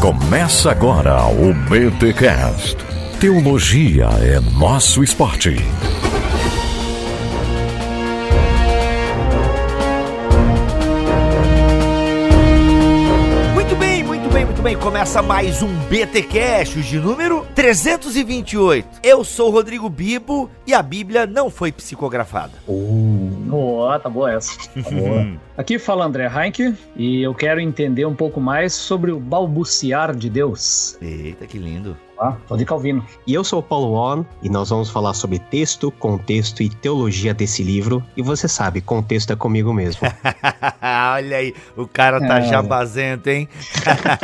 Começa agora o BTCast. Teologia é nosso esporte. Muito bem, muito bem, muito bem. Começa mais um BT Cash de número 328. Eu sou o Rodrigo Bibo e a Bíblia não foi psicografada. Oh, tá boa essa. Tá boa. Aqui fala André Heinck e eu quero entender um pouco mais sobre o balbuciar de Deus. Eita, que lindo. Tá? Tô de Calvino. E eu sou o Paulo On e nós vamos falar sobre texto, contexto e teologia desse livro. E você sabe, contexto é comigo mesmo. Olha aí, o cara tá É. jabazento, hein?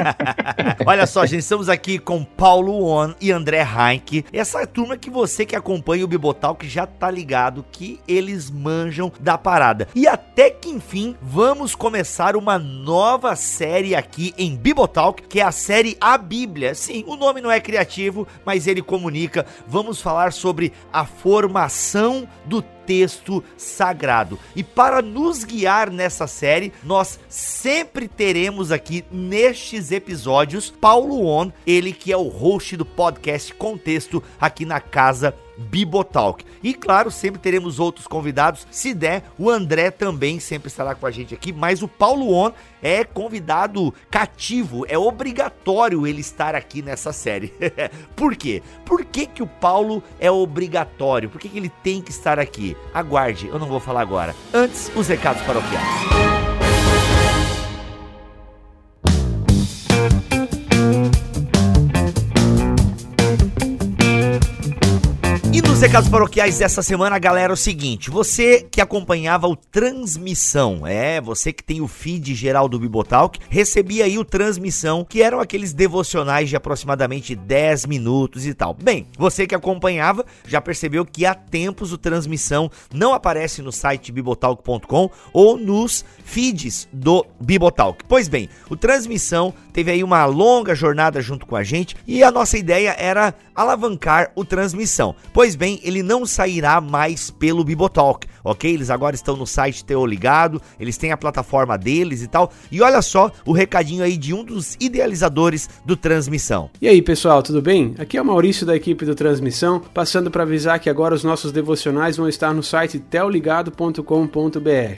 Olha só, gente, estamos aqui com Paulo On e André Heinck. Essa turma que você que acompanha o Bibotalk já tá ligado que eles manjam da parada. E até que enfim, vamos começar uma nova série aqui em Bibotalk, que é a série A Bíblia. Sim, o nome não é criativo, mas ele comunica. Vamos falar sobre a formação do texto sagrado. E para nos guiar nessa série, nós sempre teremos aqui nestes episódios Paulo On, ele que é o host do podcast Contexto aqui na casa Bibotalk. E claro, sempre teremos outros convidados. Se der, o André também sempre estará com a gente aqui, mas o Paulo On é convidado cativo, é obrigatório ele estar aqui nessa série. Por quê? Por que, que o Paulo é obrigatório? Por que, que ele tem que estar aqui? Aguarde, eu não vou falar agora. Antes, os recados paroquiais. Nos recados paroquiais dessa semana, galera, é o seguinte: você que acompanhava o Transmissão, é, você que tem o feed geral do Bibotalk, recebia aí o Transmissão, que eram aqueles devocionais de aproximadamente 10 minutos e tal. Bem, você que acompanhava já percebeu que há tempos o Transmissão não aparece no site bibotalk.com ou nos feeds do Bibotalk. Pois bem, o Transmissão teve aí uma longa jornada junto com a gente e a nossa ideia era alavancar o Transmissão. Pois bem, ele não sairá mais pelo Bibotalk, ok? Eles agora estão no site Teo Ligado, eles têm a plataforma deles e tal. E olha só o recadinho aí de um dos idealizadores do Transmissão. E aí, pessoal, tudo bem? Aqui é o Maurício da equipe do Transmissão, passando para avisar que agora os nossos devocionais vão estar no site teoligado.com.br.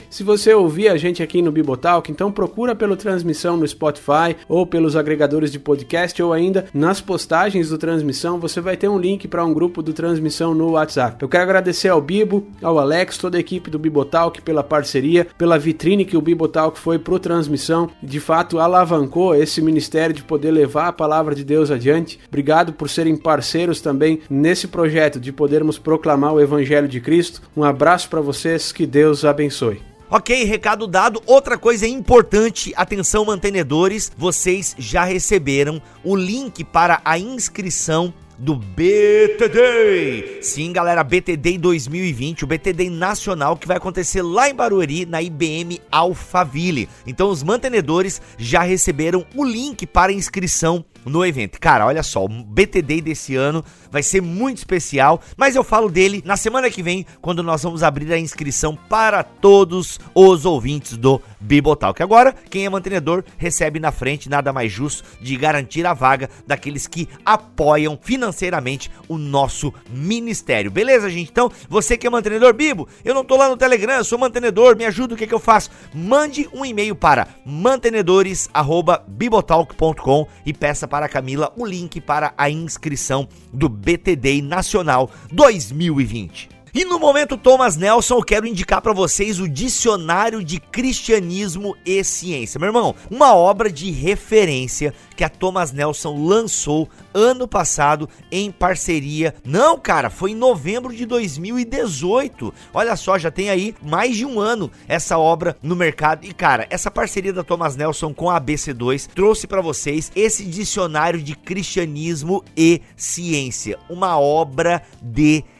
Se você ouvir a gente aqui no Bibotalk, então procura pelo Transmissão no Spotify ou pelos agregadores de podcast ou ainda nas postagens do Transmissão, você vai ter um link para um grupo do Transmissão no WhatsApp. Eu quero agradecer ao Bibo, ao Alex, toda equipe do Bibotalk pela parceria, pela vitrine que o Bibotalk foi pro Transmissão, de fato alavancou esse ministério de poder levar a palavra de Deus adiante. Obrigado por serem parceiros também nesse projeto de podermos proclamar o evangelho de Cristo. Um abraço para vocês, que Deus abençoe. Ok, recado dado. Outra coisa importante, atenção mantenedores, vocês já receberam o link para a inscrição do BTD. Sim, galera, BTD 2020, o BTD nacional que vai acontecer lá em Barueri, na IBM Alphaville. Então os mantenedores já receberam o link para inscrição no evento. Cara, olha só, o BTD desse ano vai ser muito especial, mas eu falo dele na semana que vem, quando nós vamos abrir a inscrição para todos os ouvintes do Bibotalk. Agora, quem é mantenedor recebe na frente, nada mais justo de garantir a vaga daqueles que apoiam financeiramente o nosso ministério. Beleza, gente? Então, você que é mantenedor, Bibo, eu não tô lá no Telegram, eu sou mantenedor, me ajuda, o que, que eu faço? Mande um e-mail para mantenedores@bibotalk.com e peça para a Camila o link para a inscrição do BTD Nacional 2020. E no momento Thomas Nelson, eu quero indicar para vocês o Dicionário de Cristianismo e Ciência. Meu irmão, uma obra de referência que a Thomas Nelson lançou ano passado em parceria. Não, cara, foi em novembro de 2018. Olha só, já tem aí mais de um ano essa obra no mercado. E cara, essa parceria da Thomas Nelson com a ABC2 trouxe para vocês esse dicionário de cristianismo e ciência, uma obra de referência.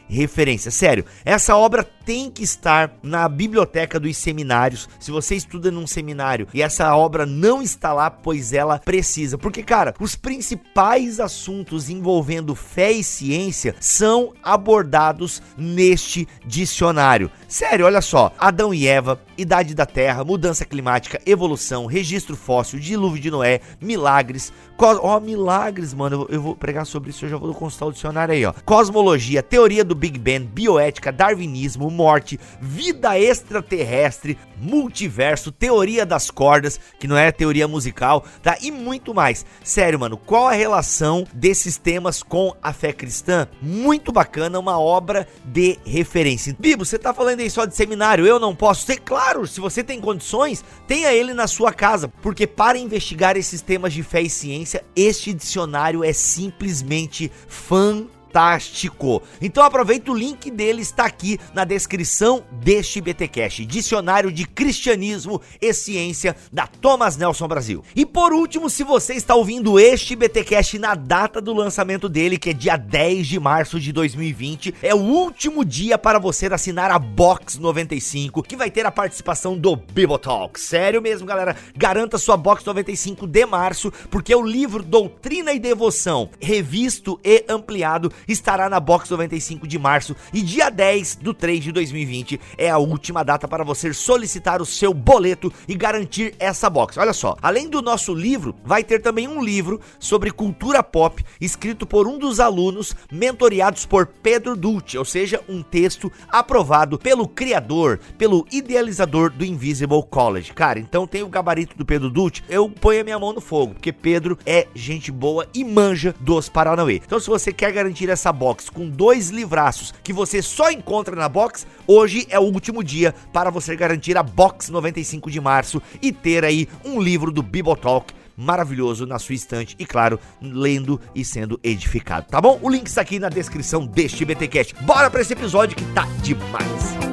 Sério, essa obra tem que estar na biblioteca dos seminários. Se você estuda num seminário e essa obra não está lá, pois ela precisa. Porque, cara, os principais assuntos envolvendo fé e ciência são abordados neste dicionário. Sério, olha só: Adão e Eva, idade da Terra, mudança climática, evolução, registro fóssil, dilúvio de Noé, milagres, Ó, oh, milagres, mano. Eu, vou pregar sobre isso, eu já vou consultar o dicionário aí, ó. Cosmologia, teoria do Big Bang, bioética, darwinismo, morte, vida extraterrestre, multiverso, teoria das cordas, que não é teoria musical, tá? E muito mais. Sério, mano, qual a relação desses temas com a fé cristã? Muito bacana, uma obra de referência. Bibo, você tá falando aí só de seminário, eu não posso ser? Claro, se você tem condições, tenha ele na sua casa, porque para investigar esses temas de fé e ciência, este dicionário é simplesmente fantástico fantástico. Então aproveita o link dele, está aqui na descrição deste BTcast, Dicionário de Cristianismo e Ciência da Thomas Nelson Brasil. E por último, se você está ouvindo este BTcast na data do lançamento dele, que é dia 10 de março de 2020, é o último dia para você assinar a Box 95, que vai ter a participação do Bibotalk. Sério mesmo, galera. Garanta sua Box 95 de março, porque o livro Doutrina e Devoção, revisto e ampliado, estará na Box 95 de março e dia 10 do 3 de 2020 é a última data para você solicitar o seu boleto e garantir essa box. Olha só, além do nosso livro, vai ter também um livro sobre cultura pop escrito por um dos alunos mentoriados por Pedro Dulce, ou seja, um texto aprovado pelo criador, pelo idealizador do Invisible College. Cara, então tem o gabarito do Pedro Dulce, eu ponho a minha mão no fogo, porque Pedro é gente boa e manja dos Paranauê. Então se você quer garantir essa box com dois livraços que você só encontra na box, hoje é o último dia para você garantir a box 95 de março e ter aí um livro do Bibotalk maravilhoso na sua estante e claro, lendo e sendo edificado, tá bom? O link está aqui na descrição deste BTcast. Bora para esse episódio que tá demais.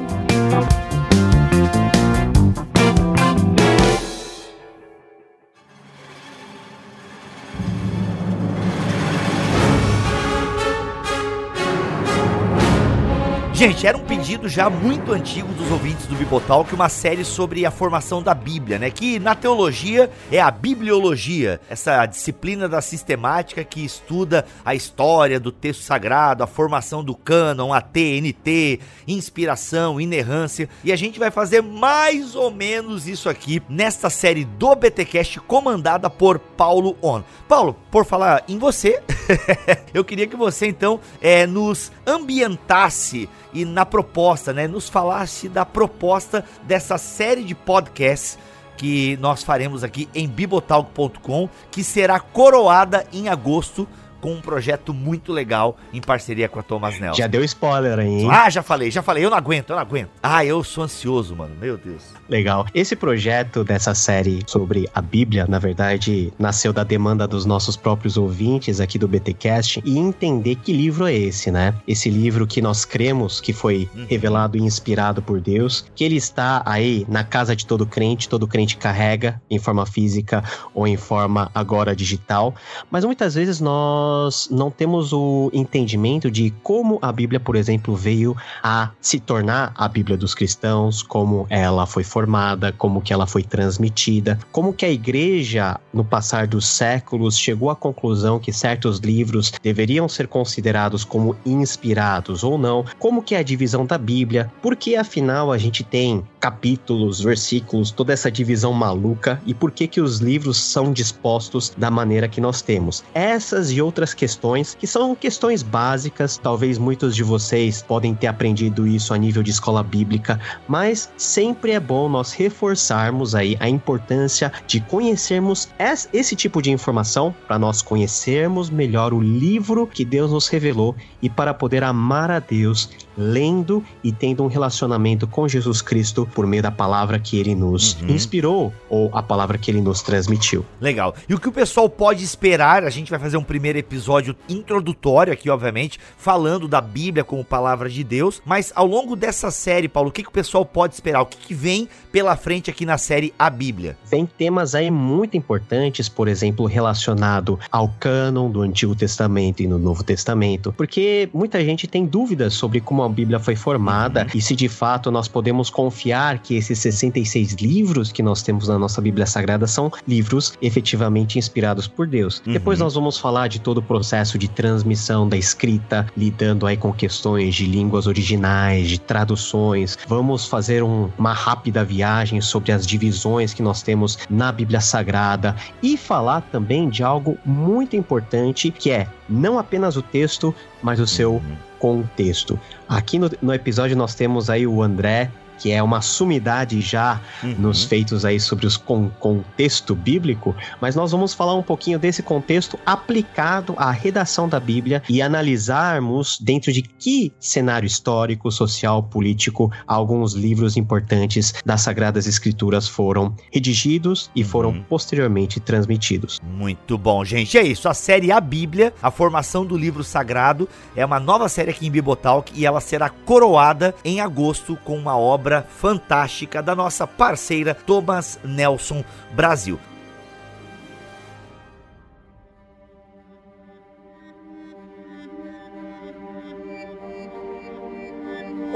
Gente, era um pedido já muito antigo dos ouvintes do Bibotal que uma série sobre a formação da Bíblia, né? Que na teologia é a bibliologia, essa disciplina da sistemática que estuda a história do texto sagrado, a formação do cânon, a TNT, inspiração, inerrância. E a gente vai fazer mais ou menos isso aqui nesta série do BTcast comandada por Paulo On. Paulo, por falar em você, eu queria que você então é, nos ambientasse e na proposta, né, nos falasse da proposta dessa série de podcasts que nós faremos aqui em bibotalk.com, que será coroada em agosto com um projeto muito legal em parceria com a Thomas Nelson. Já deu spoiler aí, hein? Ah, já falei, já falei. Eu não aguento, eu não aguento. Ah, eu sou ansioso, mano. Meu Deus. Legal. Esse projeto dessa série sobre a Bíblia, na verdade, nasceu da demanda dos nossos próprios ouvintes aqui do BTcast e entender que livro é esse, né? Esse livro que nós cremos que foi uhum. revelado e inspirado por Deus, que ele está aí na casa de todo crente, todo crente carrega em forma física ou em forma agora digital, mas muitas vezes nós nós não temos o entendimento de como a Bíblia, por exemplo, veio a se tornar a Bíblia dos cristãos, como ela foi formada, como que ela foi transmitida, como que a igreja, no passar dos séculos, chegou à conclusão que certos livros deveriam ser considerados como inspirados ou não, como que é a divisão da Bíblia, porque afinal a gente tem capítulos, versículos, toda essa divisão maluca e por que que os livros são dispostos da maneira que nós temos. Essas e outras outras questões que são questões básicas. Talvez muitos de vocês podem ter aprendido isso a nível de escola bíblica, mas sempre é bom nós reforçarmos aí a importância de conhecermos esse tipo de informação para nós conhecermos melhor o livro que Deus nos revelou e para poder amar a Deus lendo e tendo um relacionamento com Jesus Cristo por meio da palavra que ele nos uhum. inspirou ou a palavra que ele nos transmitiu. Legal. E o que o pessoal pode esperar? A gente vai fazer um primeiro episódio introdutório aqui, obviamente, falando da Bíblia como palavra de Deus. Mas ao longo dessa série, Paulo, o que, que o pessoal pode esperar? O que, que vem pela frente aqui na série A Bíblia? Vem temas aí muito importantes, por exemplo, relacionado ao cânon do Antigo Testamento e no Novo Testamento, porque muita gente tem dúvidas sobre como a Bíblia foi formada uhum. e se de fato nós podemos confiar que esses 66 livros que nós temos na nossa Bíblia Sagrada são livros efetivamente inspirados por Deus. Uhum. Depois nós vamos falar de todo o processo de transmissão da escrita, lidando aí com questões de línguas originais, de traduções. Vamos fazer um, uma rápida viagem sobre as divisões que nós temos na Bíblia Sagrada e falar também de algo muito importante que é não apenas o texto, mas o seu uhum. Contexto. Aqui no, no episódio nós temos aí o André que é uma sumidade já uhum. nos feitos aí sobre os con contexto bíblico, mas nós vamos falar um pouquinho desse contexto aplicado à redação da Bíblia e analisarmos dentro de que cenário histórico, social, político alguns livros importantes das Sagradas Escrituras foram redigidos e foram uhum. posteriormente transmitidos. Muito bom, gente. É isso. A série A Bíblia, a formação do livro sagrado, é uma nova série aqui em Bibotalk e ela será coroada em agosto com uma obra obra fantástica da nossa parceira Thomas Nelson Brasil.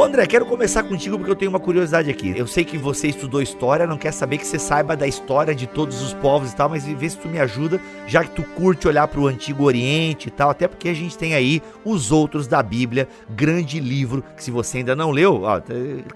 Ô André, quero começar contigo porque eu tenho uma curiosidade aqui. Eu sei que você estudou história, não quer saber que você saiba da história de todos os povos e tal, mas vê se tu me ajuda, já que tu curte olhar para o Antigo Oriente e tal, até porque a gente tem aí os outros da Bíblia, grande livro, que se você ainda não leu, ó,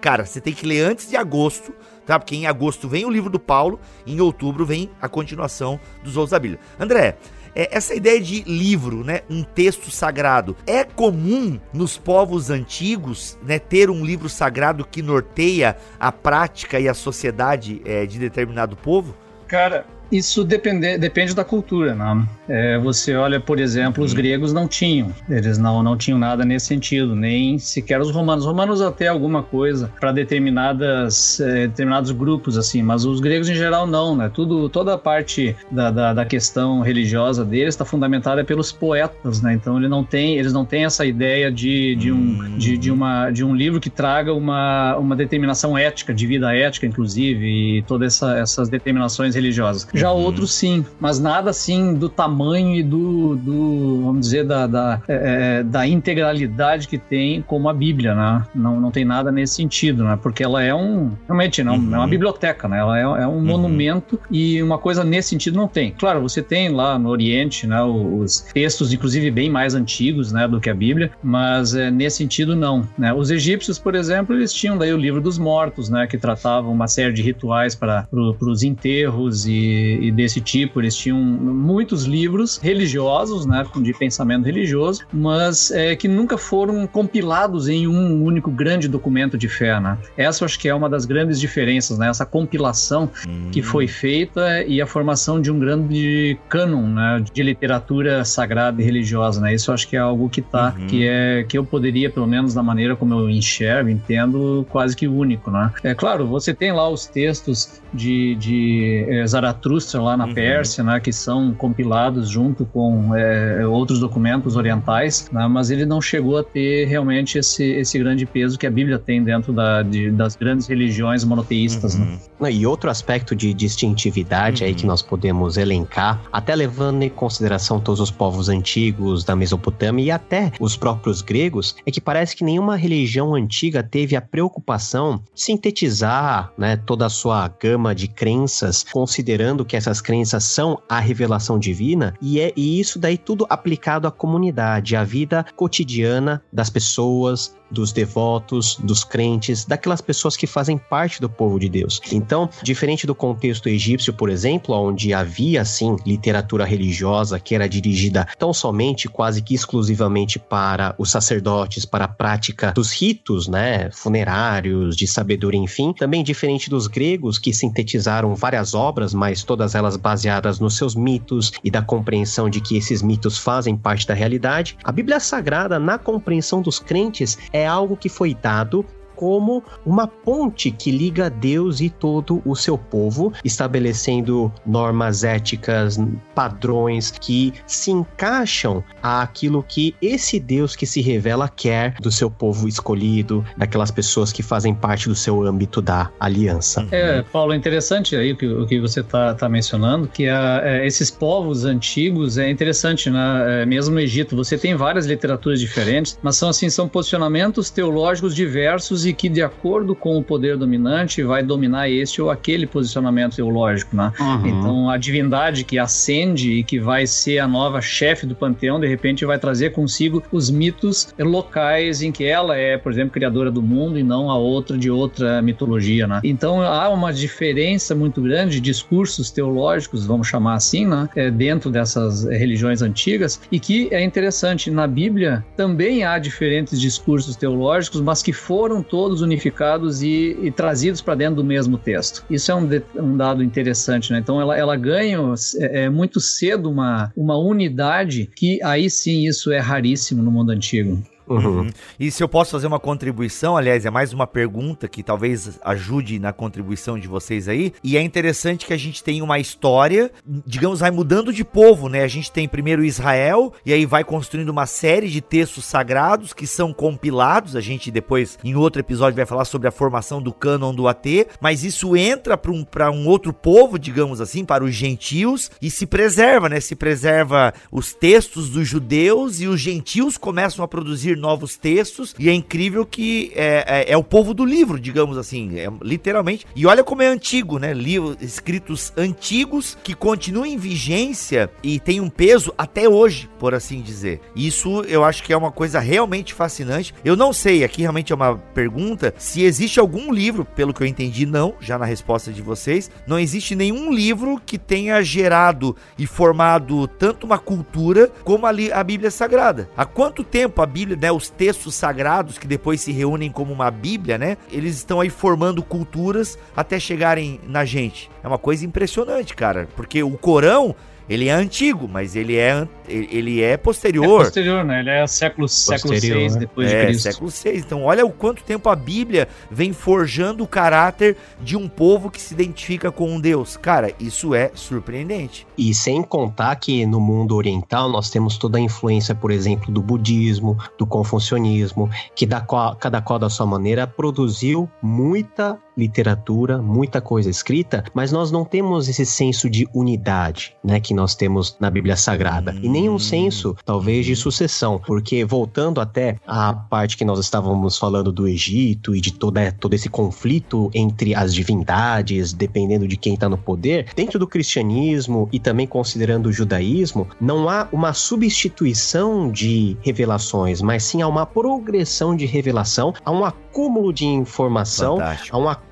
cara, você tem que ler antes de agosto, tá? Porque em agosto vem o livro do Paulo, em outubro vem a continuação dos outros da Bíblia. André, é, essa ideia de livro, né, um texto sagrado, é comum nos povos antigos, né, ter um livro sagrado que norteia a prática e a sociedade é, de determinado povo? Cara, isso depende, depende da cultura, né? É, você olha, por exemplo, os uhum. gregos não tinham, eles não, não tinham nada nesse sentido, nem sequer os romanos. Os romanos até alguma coisa para determinadas é, determinados grupos assim, mas os gregos em geral não, né? Tudo, toda a parte da, da, da questão religiosa deles está fundamentada pelos poetas, né? Então ele não tem, eles não têm essa ideia de, de, um, de, de, uma, de um livro que traga uma, uma determinação ética, de vida ética, inclusive, e todas essa, essas determinações religiosas. Já uhum. outros sim, mas nada assim do tamanho e do, do vamos dizer, da, da, é, é, da integralidade que tem como a Bíblia, né? Não, não tem nada nesse sentido, né? Porque ela é um, realmente, não, uhum. é uma biblioteca, né? Ela é, é um uhum. monumento e uma coisa nesse sentido não tem. Claro, você tem lá no Oriente, né? Os textos, inclusive, bem mais antigos, né? Do que a Bíblia, mas é, nesse sentido não, né? Os egípcios, por exemplo, eles tinham daí o livro dos mortos, né? Que tratava uma série de rituais para pro, os enterros e e, desse tipo. Eles tinham muitos livros religiosos, né, de pensamento religioso, mas é, que nunca foram compilados em um único grande documento de fé. Né? Essa eu acho que é uma das grandes diferenças, né? essa compilação hum. que foi feita e a formação de um grande cânon né, de literatura sagrada e religiosa. Né? Isso eu acho que é algo que tá, uhum. que é que eu poderia, pelo menos da maneira como eu enxergo, entendo, quase que único. Né? É claro, você tem lá os textos de, de é, Zaratustra lá na uhum. Pérsia, né, que são compilados junto com é, outros documentos orientais, né, mas ele não chegou a ter realmente esse, esse grande peso que a Bíblia tem dentro da, de, das grandes religiões monoteístas. Né. Uhum. Né? E outro aspecto de distintividade uhum. aí que uhum. nós podemos elencar, até levando em consideração todos os povos antigos da Mesopotâmia e até os próprios gregos, é que parece que nenhuma religião antiga teve a preocupação de sintetizar né, toda a sua gama de crenças, considerando que essas crenças são a revelação divina, e é e isso daí tudo aplicado à comunidade, à vida cotidiana das pessoas, dos devotos, dos crentes, daquelas pessoas que fazem parte do povo de Deus. Então, diferente do contexto egípcio, por exemplo, onde havia assim literatura religiosa que era dirigida tão somente, quase que exclusivamente para os sacerdotes, para a prática dos ritos, né, funerários, de sabedoria, enfim, também diferente dos gregos que sintetizaram várias obras, mas todas elas baseadas nos seus mitos e da compreensão de que esses mitos fazem parte da realidade. A Bíblia Sagrada, na compreensão dos crentes, é algo que foi dado como uma ponte que liga Deus e todo o seu povo, estabelecendo normas éticas, padrões que se encaixam àquilo que esse Deus que se revela quer do seu povo escolhido, daquelas pessoas que fazem parte do seu âmbito da aliança. É, Paulo, é interessante aí o que, o que você está tá mencionando, que a, é, esses povos antigos é interessante, né? É, mesmo no Egito, você tem várias literaturas diferentes, mas são assim, são posicionamentos teológicos diversos e que, de acordo com o poder dominante, vai dominar este ou aquele posicionamento teológico, né? Uhum. Então, a divindade que ascende e que vai ser a nova chefe do panteão, de repente vai trazer consigo os mitos locais em que ela é, por exemplo, criadora do mundo e não a outra de outra mitologia, né? Então, há uma diferença muito grande de discursos teológicos, vamos chamar assim, né? É, dentro dessas religiões antigas e que é interessante, na Bíblia também há diferentes discursos teológicos, mas que foram todos unificados e, e trazidos para dentro do mesmo texto. Isso é um, de, um dado interessante, né? Então ela, ela ganha é, é, muito cedo uma, uma unidade que aí sim isso é raríssimo no mundo antigo. Uhum. uhum. E se eu posso fazer uma contribuição, aliás, é mais uma pergunta que talvez ajude na contribuição de vocês aí. E é interessante que a gente tem uma história, digamos, vai mudando de povo, né? A gente tem primeiro Israel, e aí vai construindo uma série de textos sagrados que são compilados. A gente depois, em outro episódio, vai falar sobre a formação do cânon do AT, mas isso entra para um, um outro povo, digamos assim, para os gentios, e se preserva, né? Se preserva os textos dos judeus e os gentios começam a produzir novos textos, e é incrível que é, é, é o povo do livro, digamos assim, é, literalmente. E olha como é antigo, né? Livros escritos antigos que continuam em vigência e tem um peso até hoje, por assim dizer. Isso eu acho que é uma coisa realmente fascinante. Eu não sei, aqui realmente é uma pergunta, se existe algum livro, pelo que eu entendi, não, já na resposta de vocês, não existe nenhum livro que tenha gerado e formado tanto uma cultura como a, a Bíblia Sagrada. Há quanto tempo a Bíblia né, os textos sagrados que depois se reúnem como uma Bíblia, né? Eles estão aí formando culturas até chegarem na gente. É uma coisa impressionante, cara, porque o Corão ele é antigo, mas ele é, ele é posterior. É posterior, né? Ele é século, século 6 né? depois é, de Cristo. século 6. Então, olha o quanto tempo a Bíblia vem forjando o caráter de um povo que se identifica com um Deus. Cara, isso é surpreendente. E sem contar que no mundo oriental nós temos toda a influência, por exemplo, do budismo, do confucionismo, que da qual, cada qual da sua maneira produziu muita literatura, muita coisa escrita, mas nós não temos esse senso de unidade, né, que nós temos na Bíblia Sagrada. Hum. E nenhum senso, talvez, de sucessão, porque voltando até a parte que nós estávamos falando do Egito e de toda, todo esse conflito entre as divindades, dependendo de quem está no poder, dentro do cristianismo e também considerando o judaísmo, não há uma substituição de revelações, mas sim há uma progressão de revelação, há um acúmulo de informação, Fantástico. há um acúmulo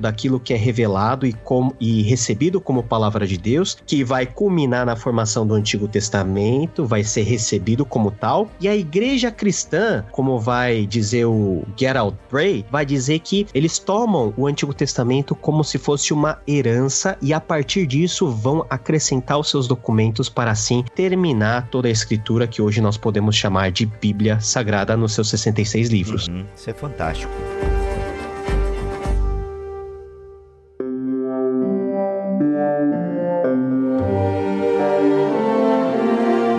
daquilo que é revelado e, com, e recebido como palavra de Deus, que vai culminar na formação do Antigo Testamento, vai ser recebido como tal, e a igreja cristã, como vai dizer o Gerald Bray, vai dizer que eles tomam o Antigo Testamento como se fosse uma herança e a partir disso vão acrescentar os seus documentos para assim terminar toda a escritura que hoje nós podemos chamar de Bíblia Sagrada nos seus 66 livros. Uhum, isso é fantástico.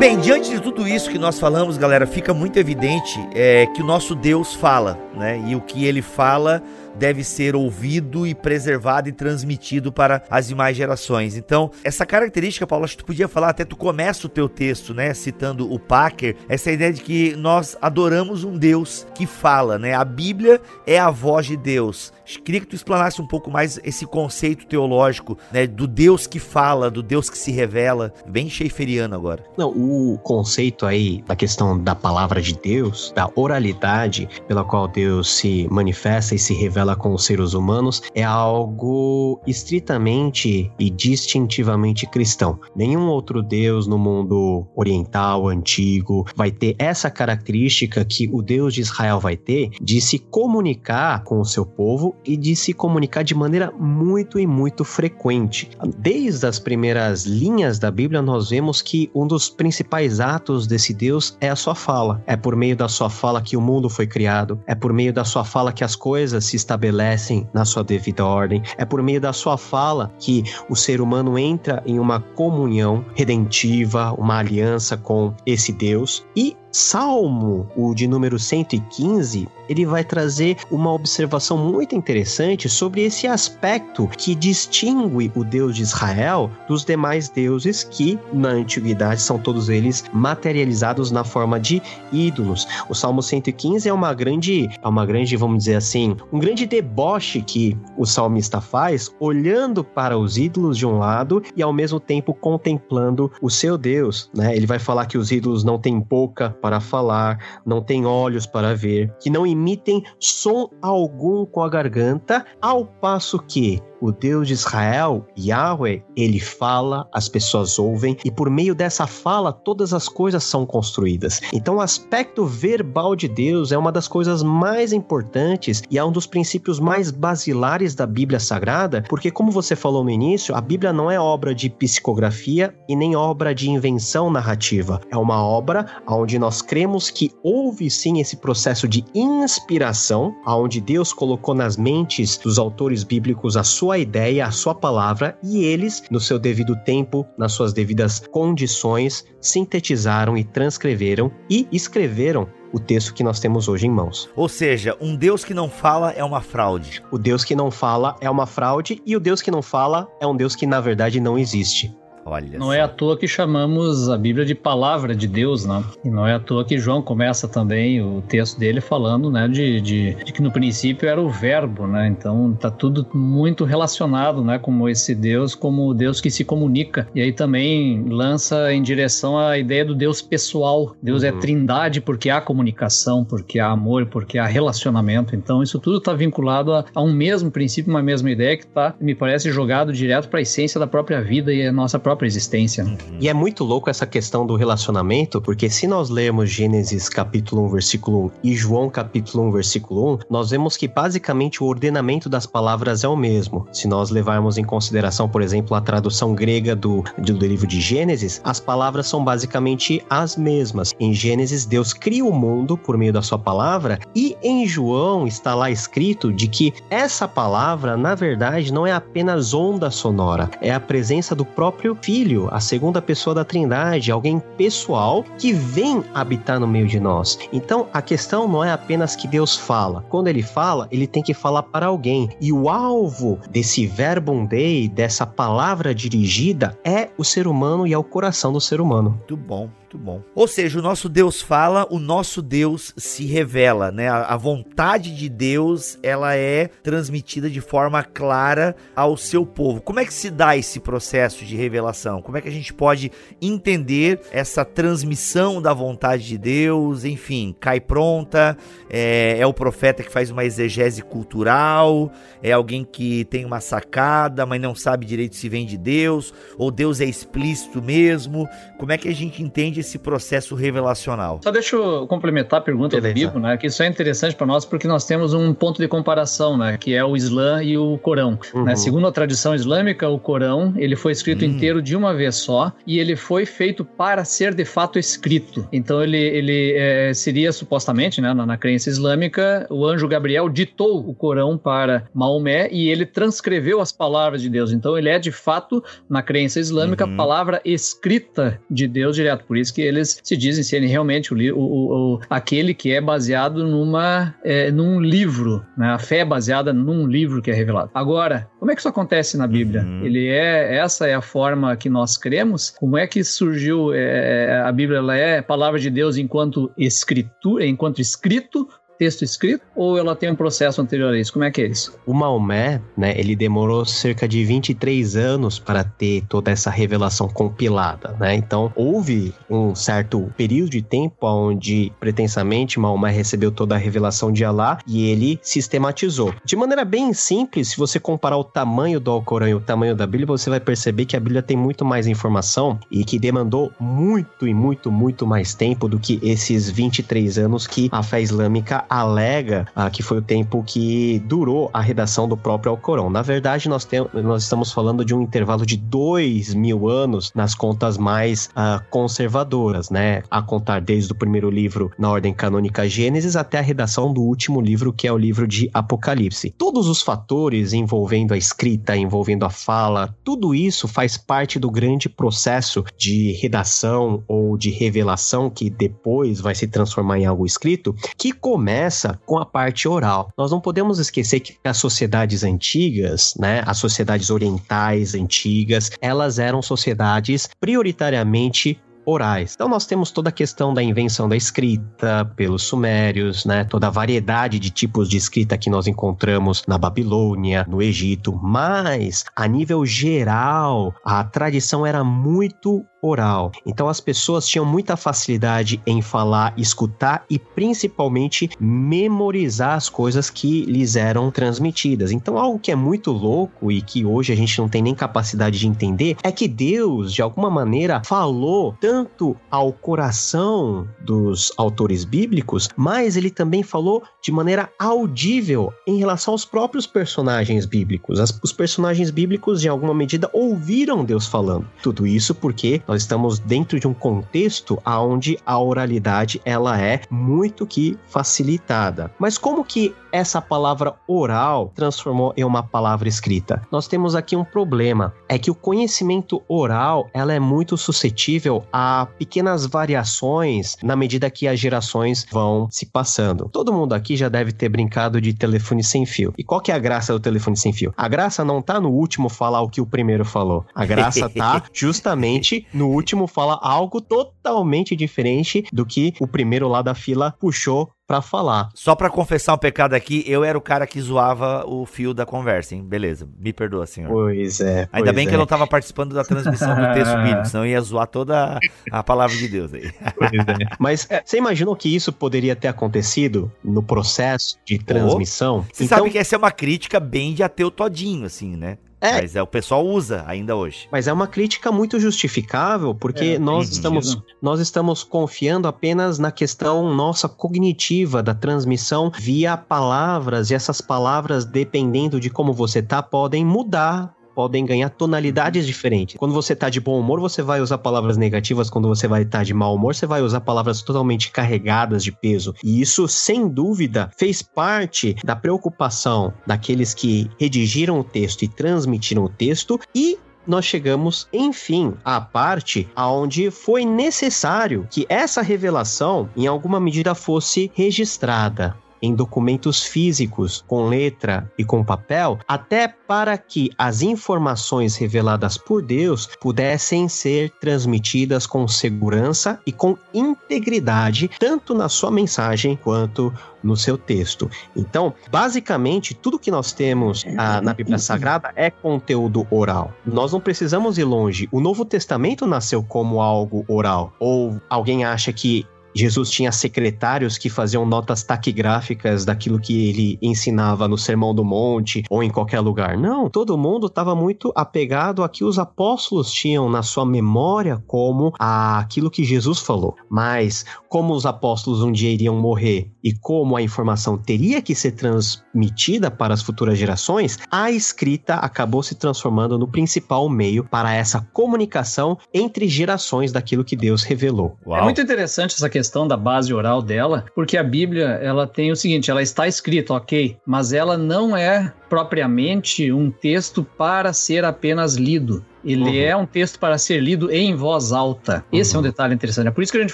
Bem, diante de tudo isso que nós falamos, galera, fica muito evidente é, que o nosso Deus fala, né? E o que ele fala deve ser ouvido e preservado e transmitido para as demais gerações. Então, essa característica, Paulo, acho que tu podia falar, até tu começa o teu texto, né, citando o Packer, essa ideia de que nós adoramos um Deus que fala, né? A Bíblia é a voz de Deus. Queria que tu explanasse um pouco mais esse conceito teológico, né, do Deus que fala, do Deus que se revela, bem schaeferiano agora. Não, o conceito aí da questão da palavra de Deus, da oralidade pela qual Deus se manifesta e se revela revela com os seres humanos é algo estritamente e distintivamente cristão. Nenhum outro Deus no mundo oriental, antigo, vai ter essa característica que o Deus de Israel vai ter de se comunicar com o seu povo e de se comunicar de maneira muito e muito frequente. Desde as primeiras linhas da Bíblia, nós vemos que um dos principais atos desse Deus é a sua fala. É por meio da sua fala que o mundo foi criado, é por meio da sua fala que as coisas se estabelecem na sua devida ordem, é por meio da sua fala que o ser humano entra em uma comunhão redentiva, uma aliança com esse Deus. E Salmo, o de número 115, ele vai trazer uma observação muito interessante sobre esse aspecto que distingue o Deus de Israel dos demais deuses que na antiguidade são todos eles materializados na forma de ídolos. O Salmo 115 é uma grande, é uma grande, vamos dizer assim, um grande deboche que o salmista faz, olhando para os ídolos de um lado e ao mesmo tempo contemplando o seu Deus, né? Ele vai falar que os ídolos não têm boca para falar, não têm olhos para ver, que não emitem som algum com a garganta, ao passo que o Deus de Israel, Yahweh, ele fala, as pessoas ouvem e por meio dessa fala todas as coisas são construídas. Então o aspecto verbal de Deus é uma das coisas mais importantes e é um dos princípios mais basilares da Bíblia Sagrada, porque como você falou no início, a Bíblia não é obra de psicografia e nem obra de invenção narrativa. É uma obra onde nós cremos que houve sim esse processo de inspiração, onde Deus colocou nas mentes dos autores bíblicos a sua sua ideia, a sua palavra, e eles, no seu devido tempo, nas suas devidas condições, sintetizaram e transcreveram e escreveram o texto que nós temos hoje em mãos. Ou seja, um Deus que não fala é uma fraude. O Deus que não fala é uma fraude e o Deus que não fala é um Deus que na verdade não existe. Olha não só. é à toa que chamamos a Bíblia de palavra de Deus, né? E não é à toa que João começa também o texto dele falando, né, de, de, de, que no princípio era o verbo, né? Então tá tudo muito relacionado, né, como esse Deus, como o Deus que se comunica. E aí também lança em direção à ideia do Deus pessoal. Deus é uhum. é trindade porque há comunicação, porque há amor, porque há relacionamento. Então isso tudo está vinculado a, a, um mesmo princípio, uma mesma ideia que tá, me parece, jogado direto para a essência da própria vida e a nossa própria própria existência. Né? E é muito louco essa questão do relacionamento, porque se nós lermos Gênesis capítulo 1, versículo 1 e João capítulo 1, versículo 1, nós vemos que basicamente o ordenamento das palavras é o mesmo. Se nós levarmos em consideração, por exemplo, a tradução grega do, do livro de Gênesis, as palavras são basicamente as mesmas. Em Gênesis, Deus cria o mundo por meio da sua palavra, e em João está lá escrito de que essa palavra, na verdade, não é apenas onda sonora, é a presença do próprio Filho, a segunda pessoa da Trindade, alguém pessoal que vem habitar no meio de nós. Então, a questão não é apenas que Deus fala. Quando ele fala, ele tem que falar para alguém. E o alvo desse verbum dei, dessa palavra dirigida, é o ser humano e é o coração do ser humano. Muito bom. Muito bom. Ou seja, o nosso Deus fala, o nosso Deus se revela, né? A, vontade de Deus, ela é transmitida de forma clara ao seu povo. Como é que se dá esse processo de revelação? Como é que a gente pode entender essa transmissão da vontade de Deus? Enfim, cai pronta, é, é o profeta que faz uma exegese cultural, é alguém que tem uma sacada, mas não sabe direito se vem de Deus, ou Deus é explícito mesmo. Como é que a gente entende esse processo revelacional? Só deixa eu complementar a pergunta Beleza. do Bibo, né? Que isso é interessante para nós porque nós temos um ponto de comparação, né? Que é o Islã e o Corão. Uhum. Né? Segundo a tradição islâmica, o Corão ele foi escrito uhum. inteiro de uma vez só e ele foi feito para ser de fato escrito. Então ele, ele é, seria supostamente, né, na, na crença islâmica, o anjo Gabriel ditou o Corão para Maomé e ele transcreveu as palavras de Deus. Então ele é de fato, na crença islâmica, uhum. a palavra escrita de Deus direto. Por isso que eles se dizem serem realmente o, o, o aquele que é baseado numa, é, num livro, né? A fé é baseada num livro que é revelado. Agora, como é que isso acontece na Bíblia? Uhum. Ele é essa é a forma que nós cremos? Como é que surgiu é, a Bíblia? Ela é palavra de Deus enquanto escritura, enquanto escrito texto escrito ou ela tem um processo anterior a isso? Como é que é isso? O Maomé, né, ele demorou cerca de 23 anos para ter toda essa revelação compilada, né? Então, houve um certo período de tempo onde pretensamente Maomé recebeu toda a revelação de Alá e ele sistematizou. De maneira bem simples, se você comparar o tamanho do Alcorão e o tamanho da Bíblia, você vai perceber que a Bíblia tem muito mais informação e que demandou muito e muito, muito mais tempo do que esses 23 anos que a fé islâmica alega ah, que foi o tempo que durou a redação do próprio Alcorão. Na verdade, nós, tem, nós estamos falando de um intervalo de dois mil anos nas contas mais ah, conservadoras, né? A contar desde o primeiro livro na ordem canônica Gênesis até a redação do último livro, que é o livro de Apocalipse. Todos os fatores envolvendo a escrita, envolvendo a fala, tudo isso faz parte do grande processo de redação ou de revelação que depois vai se transformar em algo escrito, que começa com a parte oral. Nós não podemos esquecer que as sociedades antigas, né, as sociedades orientais antigas, elas eram sociedades prioritariamente orais. Então nós temos toda a questão da invenção da escrita pelos sumérios, né? Toda a variedade de tipos de escrita que nós encontramos na Babilônia, no Egito, mas a nível geral, a tradição era muito oral. Então as pessoas tinham muita facilidade em falar, escutar e principalmente memorizar as coisas que lhes eram transmitidas. Então algo que é muito louco e que hoje a gente não tem nem capacidade de entender é que Deus, de alguma maneira, falou tanto ao coração dos autores bíblicos, mas ele também falou de maneira audível em relação aos próprios personagens bíblicos. As, os personagens bíblicos, de alguma medida, ouviram Deus falando. Tudo isso porque nós estamos dentro de um contexto onde a oralidade ela é muito que facilitada. Mas como que essa palavra oral transformou em uma palavra escrita? Nós temos aqui um problema, é que o conhecimento oral ela é muito suscetível a pequenas variações na medida que as gerações vão se passando. Todo mundo aqui já deve ter brincado de telefone sem fio. E qual que é a graça do telefone sem fio? A graça não tá no último falar o que o primeiro falou. A graça tá justamente no último fala algo totalmente diferente do que o primeiro lá da fila puxou para falar. Só para confessar um pecado aqui, eu era o cara que zoava o fio da conversa, hein? Beleza, me perdoa, senhor. Pois é. Ainda pois bem é. que eu não tava participando da transmissão do texto bíblico, senão eu ia zoar toda a palavra de Deus aí. É. Mas você imaginou que isso poderia ter acontecido no processo de transmissão? Você então, sabe que essa é uma crítica bem de ateu todinho, assim, né? É. Mas é, o pessoal usa ainda hoje. Mas é uma crítica muito justificável, porque É, nós estamos, nós estamos confiando apenas na questão nossa cognitiva da transmissão via palavras, e essas palavras, dependendo de como você tá, podem mudar. Podem ganhar tonalidades diferentes. Quando você tá de bom humor, você vai usar palavras negativas. Quando você vai estar de mau humor, você vai usar palavras totalmente carregadas de peso. E isso, sem dúvida, fez parte da preocupação daqueles que redigiram o texto e transmitiram o texto e nós chegamos, enfim, à parte aonde foi necessário que essa revelação, em alguma medida, fosse registrada em documentos físicos, com letra e com papel, até para que as informações reveladas por Deus pudessem ser transmitidas com segurança e com integridade, tanto na sua mensagem quanto no seu texto. Então, basicamente, tudo que nós temos ah, na Bíblia Sagrada é conteúdo oral. Nós não precisamos ir longe. O Novo Testamento nasceu como algo oral. Ou alguém acha que Jesus tinha secretários que faziam notas taquigráficas daquilo que ele ensinava no Sermão do Monte ou em qualquer lugar. Não, todo mundo estava muito apegado a que os apóstolos tinham na sua memória como aquilo que Jesus falou. Mas como os apóstolos um dia iriam morrer e como a informação teria que ser transmitida para as futuras gerações, a escrita acabou se transformando no principal meio para essa comunicação entre gerações daquilo que Deus revelou. É muito interessante essa questão da base oral dela, porque a Bíblia ela tem o seguinte, ela está escrita, ok, mas ela não é propriamente um texto para ser apenas lido. Ele uhum. é um texto para ser lido em voz alta. Esse uhum. é um uhum. detalhe interessante. É por isso que a gente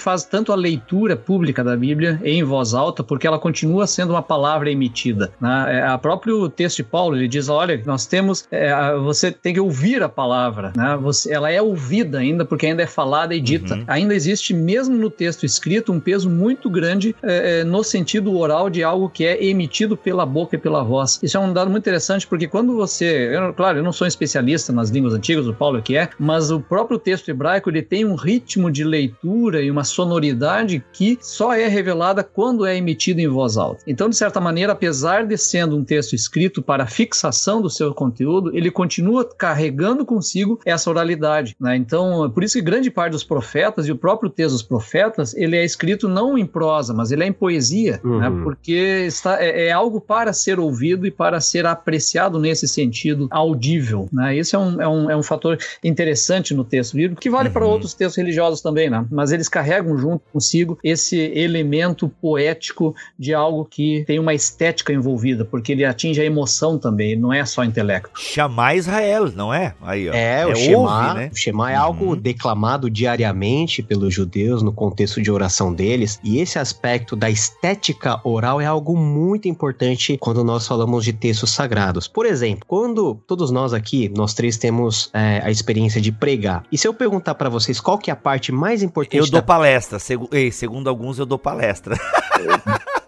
faz tanto a leitura pública da Bíblia em voz alta, porque ela continua sendo uma palavra emitida. Né? É, a próprio texto de Paulo, ele diz, olha, nós temos, é, você tem que ouvir a palavra, né? Você, ela é ouvida ainda, porque ainda é falada e dita. Uhum. Ainda existe, mesmo no texto escrito, um peso muito grande é, é, no sentido oral de algo que é emitido pela boca e pela voz. Isso é um dado muito interessante, porque quando você, eu, claro, eu não sou um especialista nas línguas antigas, Paulo que é, mas o próprio texto hebraico ele tem um ritmo de leitura e uma sonoridade que só é revelada quando é emitido em voz alta. Então, de certa maneira, apesar de sendo um texto escrito para fixação do seu conteúdo, ele continua carregando consigo essa oralidade. Né? Então, por isso que grande parte dos profetas e o próprio texto dos profetas, ele é escrito não em prosa, mas ele é em poesia, né? uhum. né? porque está, é, é, algo para ser ouvido e para ser apreciado nesse sentido audível. Né? Esse é um, é, um, é um fator interessante no texto bíblico, que vale uhum. para outros textos religiosos também, né? mas eles carregam junto consigo esse elemento poético de algo que tem uma estética envolvida, porque ele atinge a emoção também, não é só intelecto. Chamar Israel, não é? Aí, ó. É, o é Shema, ouve, né? o Shema é algo uhum. declamado diariamente pelos judeus no contexto de oração deles, e esse aspecto da estética oral é algo muito importante quando nós falamos de textos sagrados. Por exemplo, quando todos nós aqui, nós três temos é, a experiência de pregar, e se eu perguntar para vocês qual que é a parte mais importante... Eu dou da... palestra, Segu... Ei, segundo alguns eu dou palestra.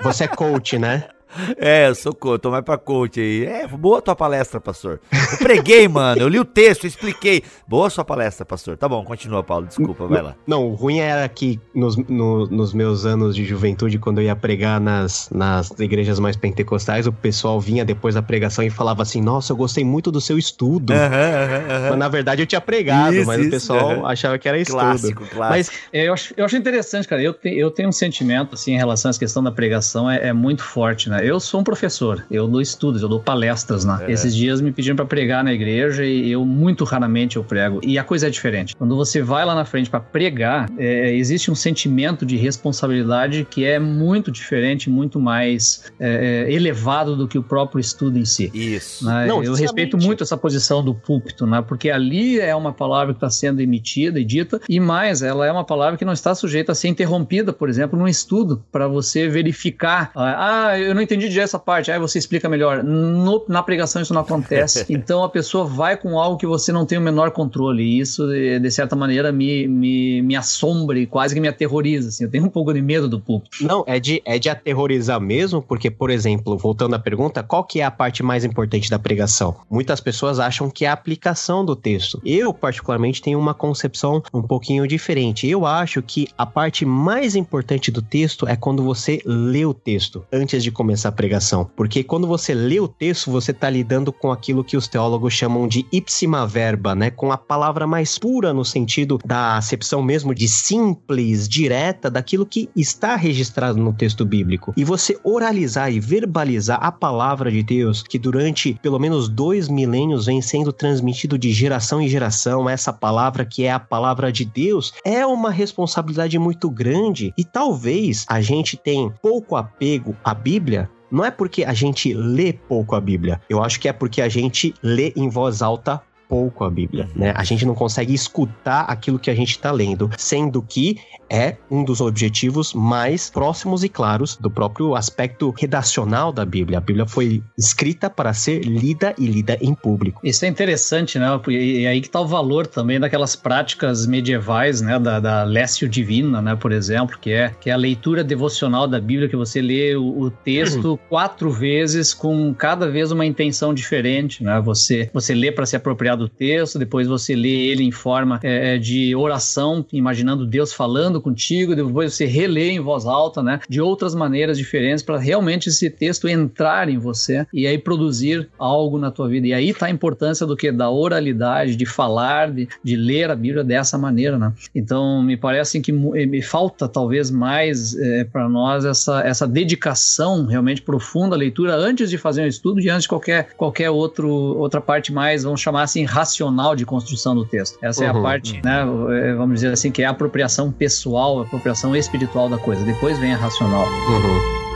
Você é coach, né? É, eu sou coach, tô mais pra coach aí. É, boa tua palestra, pastor. Eu preguei, mano, eu li o texto, expliquei. Boa sua palestra, pastor. Tá bom, continua, Paulo, desculpa, vai lá. Não, o ruim era que nos, no, nos meus anos de juventude, quando eu ia pregar nas, nas igrejas mais pentecostais, o pessoal vinha depois da pregação e falava assim, nossa, eu gostei muito do seu estudo. Uhum, uhum, uhum. Mas na verdade eu tinha pregado, isso, mas isso, o pessoal achava que era estudo. Clássico, clássico. Mas é, eu acho, eu acho interessante, cara, eu, te, eu tenho um sentimento, assim, em relação à questão da pregação, é, é muito forte, né? Eu sou um professor, eu dou estudos, eu dou palestras, né? É. Esses dias me pediram para pregar na igreja e eu muito raramente eu prego. E a coisa é diferente. Quando você vai lá na frente para pregar, é, existe um sentimento de responsabilidade que é muito diferente, muito mais é, é elevado do que o próprio estudo em si. Isso. Né? Não, eu respeito muito essa posição do púlpito, né? Porque ali é uma palavra que está sendo emitida e dita, e mais, ela é uma palavra que não está sujeita a ser interrompida, por exemplo, num estudo, para você verificar. Ah, eu não entendi direto essa parte, aí você explica melhor. No, na pregação isso não acontece. então a pessoa vai com algo que você não tem o menor controle. E isso, de certa maneira, me, me, me assombra e quase que me aterroriza. Assim. Eu tenho um pouco de medo do público. Não, é de, é de aterrorizar mesmo, porque, por exemplo, voltando à pergunta, qual que é a parte mais importante da pregação? Muitas pessoas acham que é a aplicação do texto. Eu, particularmente, tenho uma concepção um pouquinho diferente. Eu acho que a parte mais importante do texto é quando você lê o texto antes de começar a pregação pregação, porque quando você lê o texto, você está lidando com aquilo que os teólogos chamam de ipsima verba, né? Com a palavra mais pura no sentido da acepção mesmo de simples, direta, daquilo que está registrado no texto bíblico. E você oralizar e verbalizar a palavra de Deus, que durante pelo menos dois milênios vem sendo transmitido de geração em geração, essa palavra que é a palavra de Deus, é uma responsabilidade muito grande e talvez a gente tenha pouco apego à Bíblia não é porque a gente lê pouco a Bíblia. Eu acho que é porque a gente lê em voz alta pouco a Bíblia, né? A gente não consegue escutar aquilo que a gente está lendo, sendo que é um dos objetivos mais próximos e claros do próprio aspecto redacional da Bíblia. A Bíblia foi escrita para ser lida e lida em público. Isso é interessante, né? E aí que está o valor também daquelas práticas medievais, né? Da, da Lécio Divina, né? Por exemplo, que é, que é a leitura devocional da Bíblia, que você lê o, o texto quatro vezes com cada vez uma intenção diferente, né? Você, você lê para se apropriar do texto, depois você lê ele em forma é, de oração, imaginando Deus falando contigo, depois você relê em voz alta, né? De outras maneiras diferentes para realmente esse texto entrar em você e aí produzir algo na tua vida. E aí tá a importância do que? Da oralidade, de falar, de, de ler a Bíblia dessa maneira, né? Então me parece que eh, me falta talvez mais é, para nós essa, essa dedicação realmente profunda à leitura antes de fazer um estudo e antes de qualquer, qualquer outro, outra parte mais, vamos chamar assim, racional de construção do texto. Essa uhum. é a uhum. parte, né? Eh, vamos dizer assim, que é a apropriação pessoal pessoal, a apropriação espiritual da coisa. Depois vem a racional. Uhum.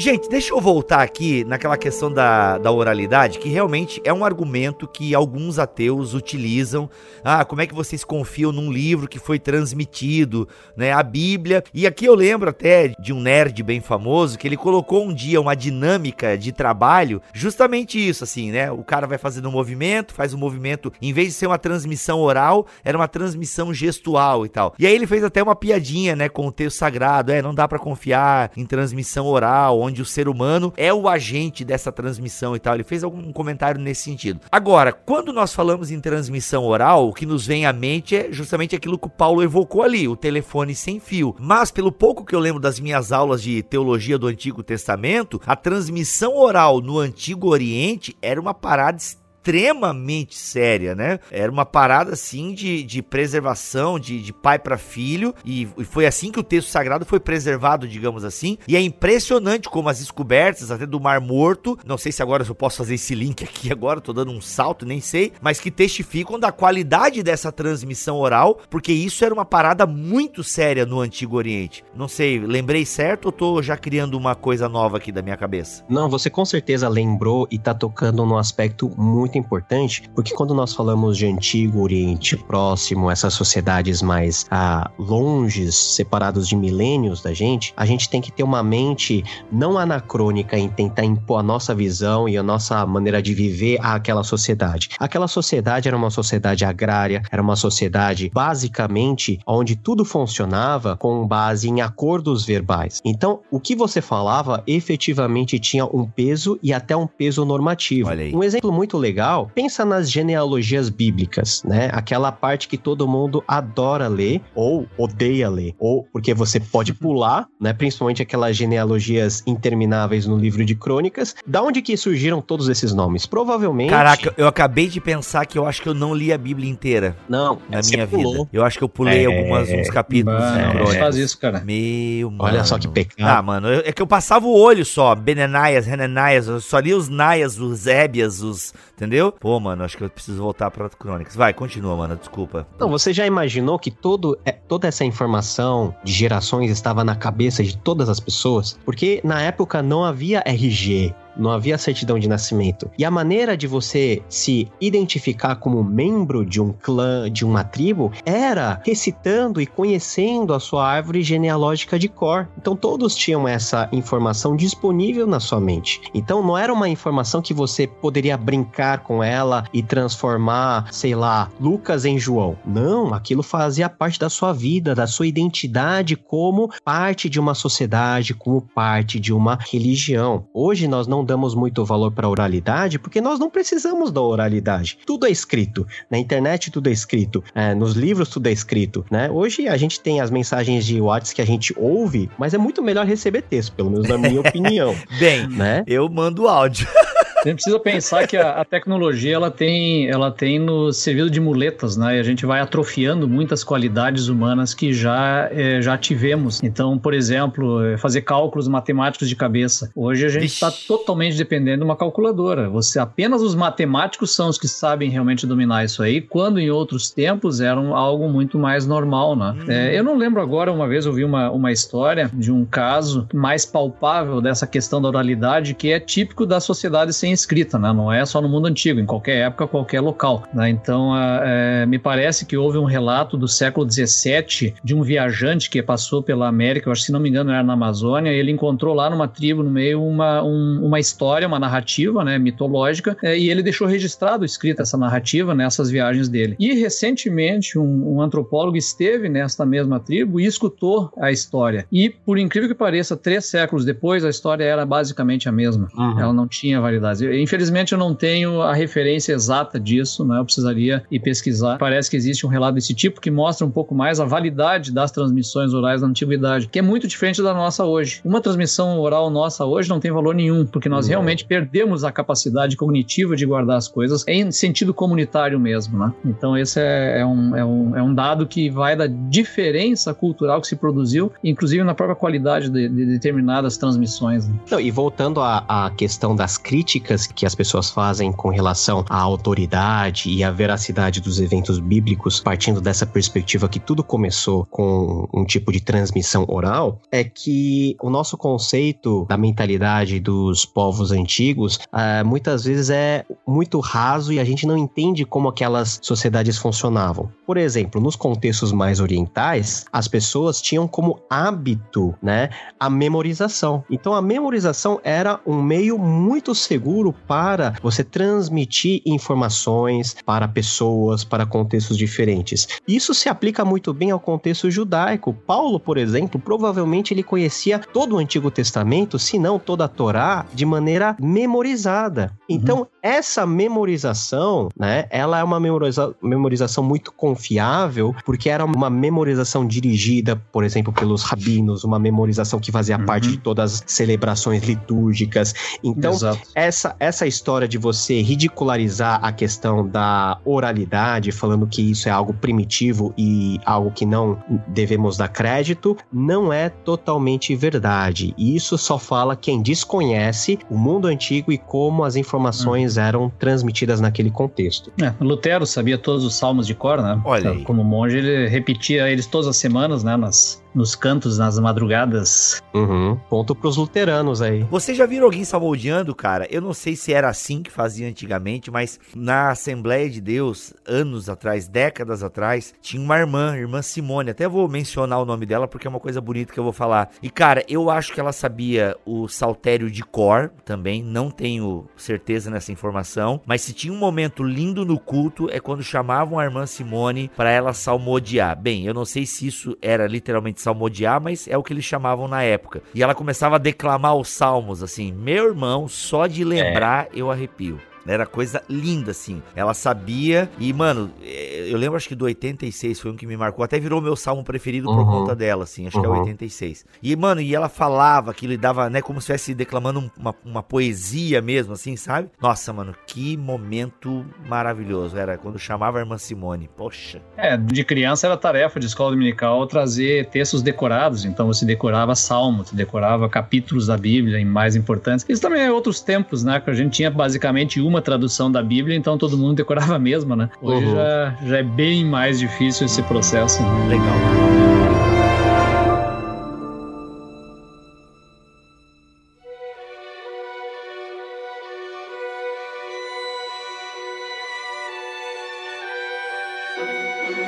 Gente, deixa eu voltar aqui naquela questão da, da oralidade, que realmente é um argumento que alguns ateus utilizam. Ah, como é que vocês confiam num livro que foi transmitido, né? A Bíblia. E aqui eu lembro até de um nerd bem famoso que ele colocou um dia uma dinâmica de trabalho, justamente isso, assim, né? O cara vai fazendo um movimento, faz um movimento, em vez de ser uma transmissão oral, era uma transmissão gestual e tal. E aí ele fez até uma piadinha, né, com o texto sagrado. É, não dá para confiar em transmissão oral onde o ser humano é o agente dessa transmissão e tal. Ele fez algum comentário nesse sentido. Agora, quando nós falamos em transmissão oral, o que nos vem à mente é justamente aquilo que o Paulo evocou ali, o telefone sem fio. Mas pelo pouco que eu lembro das minhas aulas de teologia do Antigo Testamento, a transmissão oral no Antigo Oriente era uma parada extremamente séria, né? Era uma parada assim de, de preservação de, de pai para filho e, e, foi assim que o texto sagrado foi preservado, digamos assim. E é impressionante como as descobertas até do Mar Morto, não sei se agora eu posso fazer esse link aqui agora, tô dando um salto, nem sei, mas que testificam da qualidade dessa transmissão oral, porque isso era uma parada muito séria no Antigo Oriente. Não sei, lembrei certo ou tô já criando uma coisa nova aqui da minha cabeça? Não, você com certeza lembrou e tá tocando num aspecto muito muito importante, porque quando nós falamos de Antigo Oriente Próximo, essas sociedades mais ah, longes, separados de milênios da gente, a gente tem que ter uma mente não anacrônica em tentar impor a nossa visão e a nossa maneira de viver àquela sociedade. Aquela sociedade era uma sociedade agrária, era uma sociedade basicamente onde tudo funcionava com base em acordos verbais. Então, o que você falava efetivamente tinha um peso e até um peso normativo. Um exemplo muito legal legal, pensa nas genealogias bíblicas, né? Aquela parte que todo mundo adora ler ou odeia ler, ou porque você pode pular, né? Principalmente aquelas genealogias intermináveis no livro de crônicas. Da onde que surgiram todos esses nomes? Provavelmente. Caraca, eu acabei de pensar que eu acho que eu não li a Bíblia inteira. Não, na minha pulou. vida. Eu acho que eu pulei é, algumas uns capítulos. Mano, é, faz isso, cara. Meu, mano. Olha só que pecado. Ah, mano, é que eu passava o olho só. Benenaias, Renenaias, eu só li os Naias, os Ébias, os. Entendeu? Pô, mano, acho que eu preciso voltar para Crônicas. Vai, continua, mano, desculpa. Não, você já imaginou que todo, é, toda essa informação de gerações estava na cabeça de todas as pessoas? Porque na época não havia RG, não havia certidão de nascimento. E a maneira de você se identificar como membro de um clã, de uma tribo, era recitando e conhecendo a sua árvore genealógica de cor. Então todos tinham essa informação disponível na sua mente. Então não era uma informação que você poderia brincar com ela e transformar, sei lá, Lucas em João. Não, aquilo fazia parte da sua vida, da sua identidade como parte de uma sociedade, como parte de uma religião. Hoje nós não damos muito valor para a oralidade porque nós não precisamos da oralidade. Tudo é escrito. Na internet tudo é escrito. É, nos livros tudo é escrito. Né? Hoje a gente tem as mensagens de WhatsApp que a gente ouve, mas é muito melhor receber texto, pelo menos na minha opinião. Bem, né? eu mando áudio. Gente precisa pensar que a, a, tecnologia ela tem, ela tem nos servido de muletas, né? E a gente vai atrofiando muitas qualidades humanas que já, é, já tivemos. Então, por exemplo, é, fazer cálculos matemáticos de cabeça. Hoje a gente está totalmente dependendo de uma calculadora. Você apenas os matemáticos são os que sabem realmente dominar isso aí, quando em outros tempos eram algo muito mais normal, né? Hum. É, eu não lembro agora, uma vez eu vi uma, uma história de um caso mais palpável dessa questão da oralidade que é típico da sociedade sem escrita, né? Não é só no mundo antigo, em qualquer época, qualquer local. Né? Então, é, me parece que houve um relato do século XVII de um viajante que passou pela América, eu acho se não me engano era na Amazônia, e ele encontrou lá numa tribo, no meio, uma, um, uma história, uma narrativa, né, mitológica, é, e ele deixou registrado, escrita essa narrativa nessas viagens dele. E recentemente, um, um antropólogo esteve nesta mesma tribo e escutou a história. E, por incrível que pareça, três séculos depois, a história era basicamente a mesma. Uhum. Ela não tinha validade. Infelizmente eu não tenho a referência exata disso, né? Eu precisaria ir pesquisar. Parece que existe um relato desse tipo que mostra um pouco mais a validade das transmissões orais da antiguidade, que é muito diferente da nossa hoje. Uma transmissão oral nossa hoje não tem valor nenhum, porque nós realmente perdemos a capacidade cognitiva de guardar as coisas em sentido comunitário mesmo, né? Então esse é, é, um, é, um, é um dado que vai da diferença cultural que se produziu, inclusive na própria qualidade de, de determinadas transmissões. Né? Não, e voltando à, à questão das críticas críticas que as pessoas fazem com relação à autoridade e à veracidade dos eventos bíblicos, partindo dessa perspectiva que tudo começou com um tipo de transmissão oral, é que o nosso conceito da mentalidade dos povos antigos uh, muitas vezes é muito raso e a gente não entende como aquelas sociedades funcionavam. Por exemplo, nos contextos mais orientais, as pessoas tinham como hábito, né, a memorização. Então a memorização era um meio muito seguro para você transmitir informações para pessoas, para contextos diferentes. Isso se aplica muito bem ao contexto judaico. Paulo, por exemplo, provavelmente ele conhecia todo o Antigo Testamento, se não toda a Torá, de maneira memorizada. Então, uhum. essa memorização, né, ela é uma memoriza memorização muito confiável, porque era uma memorização dirigida, por exemplo, pelos rabinos, uma memorização que fazia uhum. parte de todas as celebrações litúrgicas. Então, essa, essa história de você ridicularizar a questão da oralidade, falando que isso é algo primitivo e algo que não devemos dar crédito, não é totalmente verdade. E isso só fala quem desconhece o mundo antigo e como as informações uhum. eram transmitidas naquele contexto. É, Lutero sabia todos os salmos de cor, né? Olha aí. Como monge, ele repetia eles todas as semanas, né? Nas, nos cantos, nas madrugadas. Uhum. Ponto pros luteranos aí. Você já viram alguém salmodiando, cara? Eu não sei se era assim que fazia antigamente, mas na Assembleia de Deus, anos atrás, décadas atrás, tinha uma irmã, irmã Simone. Até vou mencionar o nome dela porque é uma coisa bonita que eu vou falar. E, cara, eu acho que ela sabia o saltério de cor também. Não tenho certeza nessa informação. Mas se tinha um momento lindo no culto, é quando chamavam a irmã Simone para ela salmodiar. Bem, eu não sei se isso era literalmente salmodiar, mas é o que eles chamavam na época. E ela começava a declamar os salmos, assim, meu irmão, só de lembrar é. eu arrepio. Era coisa linda, assim. Ela sabia. E, mano, eh, eu lembro acho que do 86 foi um que me marcou. Até virou meu salmo preferido uhum. por conta dela, assim. Acho uhum. que é o 86. E, mano, e ela falava que ele dava, né, como se estivesse declamando uma, uma poesia mesmo, assim, sabe? Nossa, mano, que momento maravilhoso. Era quando chamava a irmã Simone. Poxa. É, de criança era tarefa de escola dominical trazer textos decorados. Então você decorava salmo, você decorava capítulos da Bíblia em mais importantes. Isso também é outros tempos, né? Que a gente tinha basicamente uma tradução da Bíblia, então todo mundo decorava a mesma, né? Hoje uhum. já, já é bem mais difícil esse processo. Né? Legal.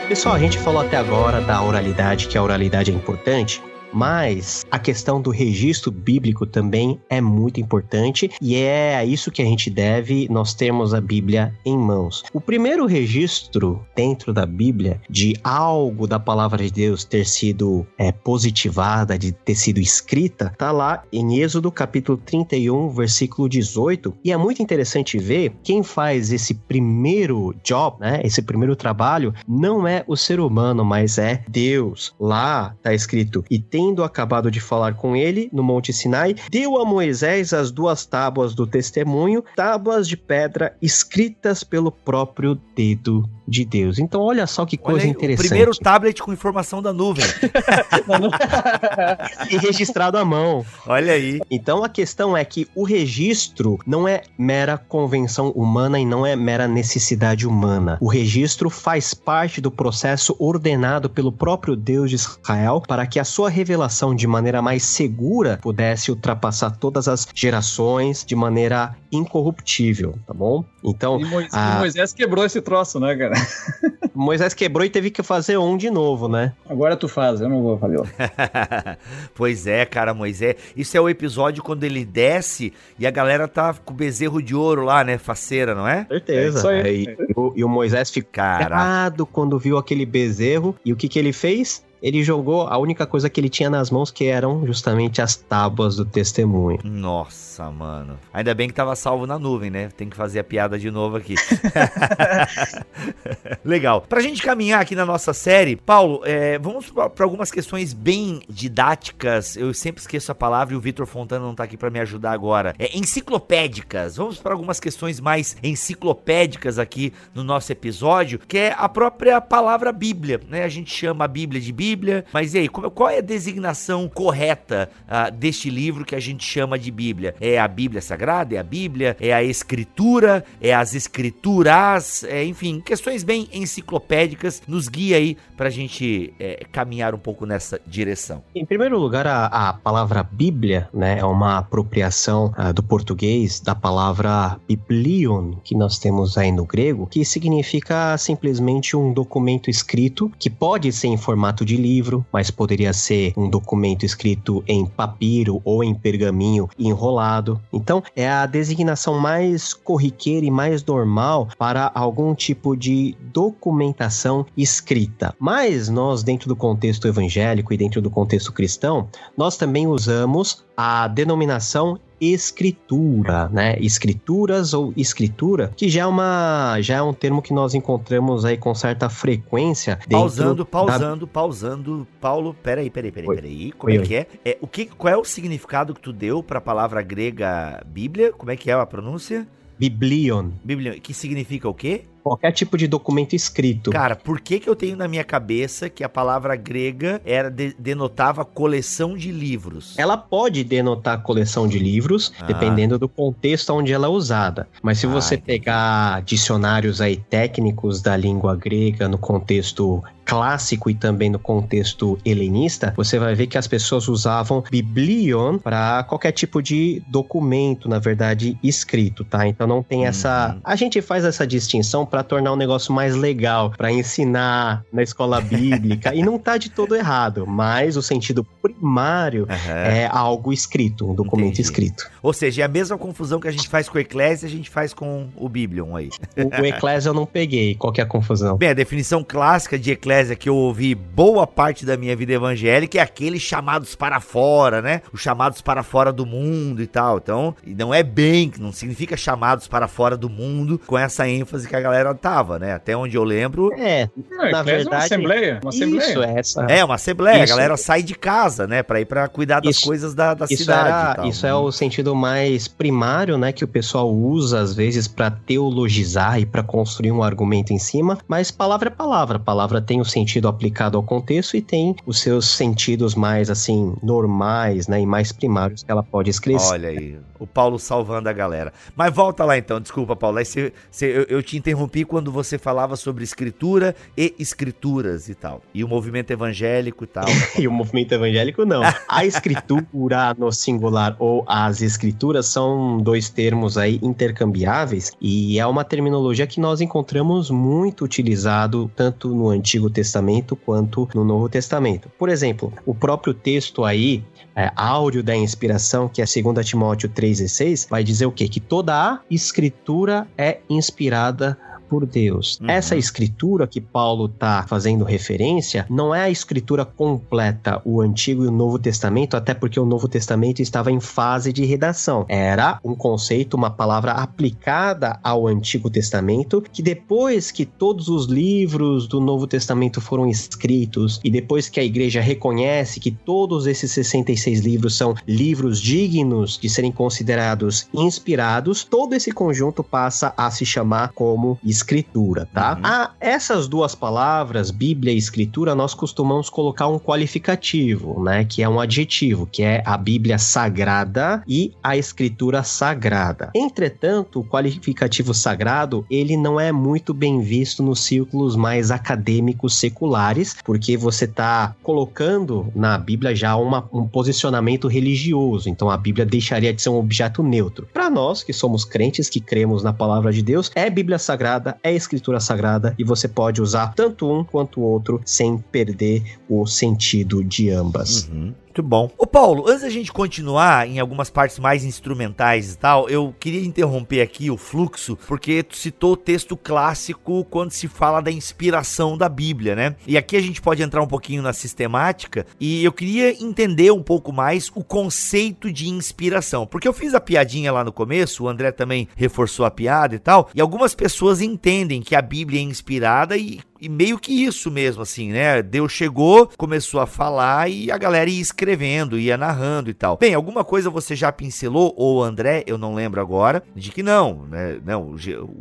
Pessoal, a gente falou até agora da oralidade, que a oralidade é importante, mas a questão do registro bíblico também é muito importante e é a isso que a gente deve nós termos a Bíblia em mãos. O primeiro registro dentro da Bíblia de algo da palavra de Deus ter sido é, positivada, de ter sido escrita, tá lá em Êxodo capítulo 31, versículo 18. E é muito interessante ver quem faz esse primeiro job, né? Esse primeiro trabalho não é o ser humano, mas é Deus. Lá tá escrito: "E tem tendo acabado de falar com ele no Monte Sinai, deu a Moisés as duas tábuas do testemunho, tábuas de pedra escritas pelo próprio dedo de Deus. Então, olha só que coisa aí, interessante. O primeiro tablet com informação da nuvem. e registrado à mão. Olha aí. Então, a questão é que o registro não é mera convenção humana e não é mera necessidade humana. O registro faz parte do processo ordenado pelo próprio Deus de Israel para que a sua revelação de maneira mais segura pudesse ultrapassar todas as gerações de maneira incorruptível, tá bom? Então. E Moisés, a... Moisés quebrou esse troço, né, cara? Moisés quebrou e teve que fazer um de novo, né? Agora tu faz, eu não vou fazer pois é, cara, Moisés. Isso é o episódio quando ele desce e a galera tá com o bezerro de ouro lá, né? Faceira, não é? Certeza. É e, e, o, e, o, Moisés ficou carado quando viu aquele bezerro. E o que que ele fez? Ele jogou a única coisa que ele tinha nas mãos, que eram justamente as tábuas do testemunho. Nossa, mano. Ainda bem que tava salvo na nuvem, né? Tem que fazer a piada de novo aqui. Legal. Pra gente caminhar aqui na nossa série, Paulo, é, vamos para algumas questões bem didáticas. Eu sempre esqueço a palavra e o Vitor Fontana não tá aqui para me ajudar agora. É enciclopédicas. Vamos para algumas questões mais enciclopédicas aqui no nosso episódio, que é a própria palavra Bíblia, né? A gente chama a Bíblia de Bíblia Bíblia. Mas e aí, qual é a designação correta uh, deste livro que a gente chama de Bíblia? É a Bíblia Sagrada? É a Bíblia? É a Escritura? É as Escrituras? É, enfim, questões bem enciclopédicas. Nos guia aí pra gente é, caminhar um pouco nessa direção. Em primeiro lugar, a, a palavra Bíblia, né, é uma apropriação uh, do português da palavra biblion, que nós temos aí no grego, que significa simplesmente um documento escrito, que pode ser em formato de livro, mas poderia ser um documento escrito em papiro ou em pergaminho enrolado. Então, é a designação mais corriqueira e mais normal para algum tipo de documentação escrita. Mas nós, dentro do contexto evangélico e dentro do contexto cristão, nós também usamos a denominação escritura, né? Escrituras ou escritura, que já é uma já é um termo que nós encontramos aí com certa frequência. Pausando, pausando, da... pausando. Paulo, peraí, peraí, peraí, Oi. peraí. Como Oi, é que é? é? O que qual é o significado que tu deu para a palavra grega Bíblia? Como é que é a pronúncia? Biblion. Biblion, que significa o quê? Qualquer tipo de documento escrito. Cara, por que, que eu tenho na minha cabeça que a palavra grega era de, denotava coleção de livros? Ela pode denotar coleção de livros, ah. dependendo do contexto onde ela é usada. Mas se você pegar dicionários aí técnicos da língua grega no contexto clássico e também no contexto helenista, você vai ver que as pessoas usavam biblion para qualquer tipo de documento, na verdade, escrito, tá? Então não tem essa. Uhum. A gente faz essa distinção para tornar o negócio mais legal, para ensinar na escola bíblica. e não tá de todo errado, mas o sentido primário uhum. é algo escrito, um documento Entendi. escrito. Ou seja, é a mesma confusão que a gente faz com o Eclésia, a gente faz com o Biblion aí. O, o Eclésia eu não peguei. Qual que é a confusão? Bem, a definição clássica de Eclésia que eu ouvi boa parte da minha vida evangélica é aqueles chamados para fora, né? Os chamados para fora do mundo e tal. Então, não é bem, não significa chamados para fora do mundo com essa ênfase que a galera tava, né? Até onde eu lembro. É, Não, na verdade. Uma assembleia. Uma assembleia. Isso, é essa. É, uma assembleia. Isso. A galera sai de casa, né? Pra ir pra cuidar das isso, coisas da, da isso cidade. Era, tal, isso é né? é o sentido mais primário, né? Que o pessoal usa, às vezes, para teologizar e para construir um argumento em cima. Mas palavra é palavra. Palavra tem o sentido aplicado ao contexto e tem os seus sentidos mais, assim, normais, né? E mais primários que ela pode escrever. Olha aí, o Paulo salvando a galera. Mas volta lá então, desculpa, Paulo. Aí cê, cê, eu, eu te interrompi quando você falava sobre escritura e escrituras e tal. E o movimento evangélico e tal. e o movimento evangélico não. A escritura no singular ou as escrituras são dois termos aí intercambiáveis e é uma terminologia que nós encontramos muito utilizado tanto no Antigo Testamento quanto no Novo Testamento. Por exemplo, o próprio texto aí é, áudio da inspiração, que é 2 Timóteo 3,16, vai dizer o quê? Que toda a escritura é inspirada por Deus. Uhum. Essa escritura que Paulo está fazendo referência não é a escritura completa, o Antigo e o Novo Testamento, até porque o Novo Testamento estava em fase de redação. Era um conceito, uma palavra aplicada ao Antigo Testamento, que depois que todos os livros do Novo Testamento foram escritos e depois que a igreja reconhece que todos esses 66 livros são livros dignos de serem considerados inspirados, todo esse conjunto passa a se chamar como escritura escritura, tá? Uhum. A essas duas palavras, Bíblia e escritura, nós costumamos colocar um qualificativo, né? Que é um adjetivo, que é a Bíblia sagrada e a escritura sagrada. Entretanto, o qualificativo sagrado, ele não é muito bem visto nos círculos mais acadêmicos seculares, porque você está colocando na Bíblia já uma, um posicionamento religioso. Então a Bíblia deixaria de ser um objeto neutro. Para nós que somos crentes, que cremos na palavra de Deus, é Bíblia sagrada é escritura sagrada e você pode usar tanto um quanto o outro sem perder o sentido de ambas. Uhum. Muito bom. Ô Paulo, antes da gente continuar em algumas partes mais instrumentais e tal, eu queria interromper aqui o fluxo, porque tu citou o texto clássico quando se fala da inspiração da Bíblia, né? E aqui a gente pode entrar um pouquinho na sistemática e eu queria entender um pouco mais o conceito de inspiração, porque eu fiz a piadinha lá no começo, o André também reforçou a piada e tal, e algumas pessoas entendem que a Bíblia é inspirada e e meio que isso mesmo, assim, né? Deus chegou, começou a falar e a galera ia escrevendo, ia narrando e tal. Bem, alguma coisa você já pincelou, ou André, eu não lembro agora, de que não, né? Não,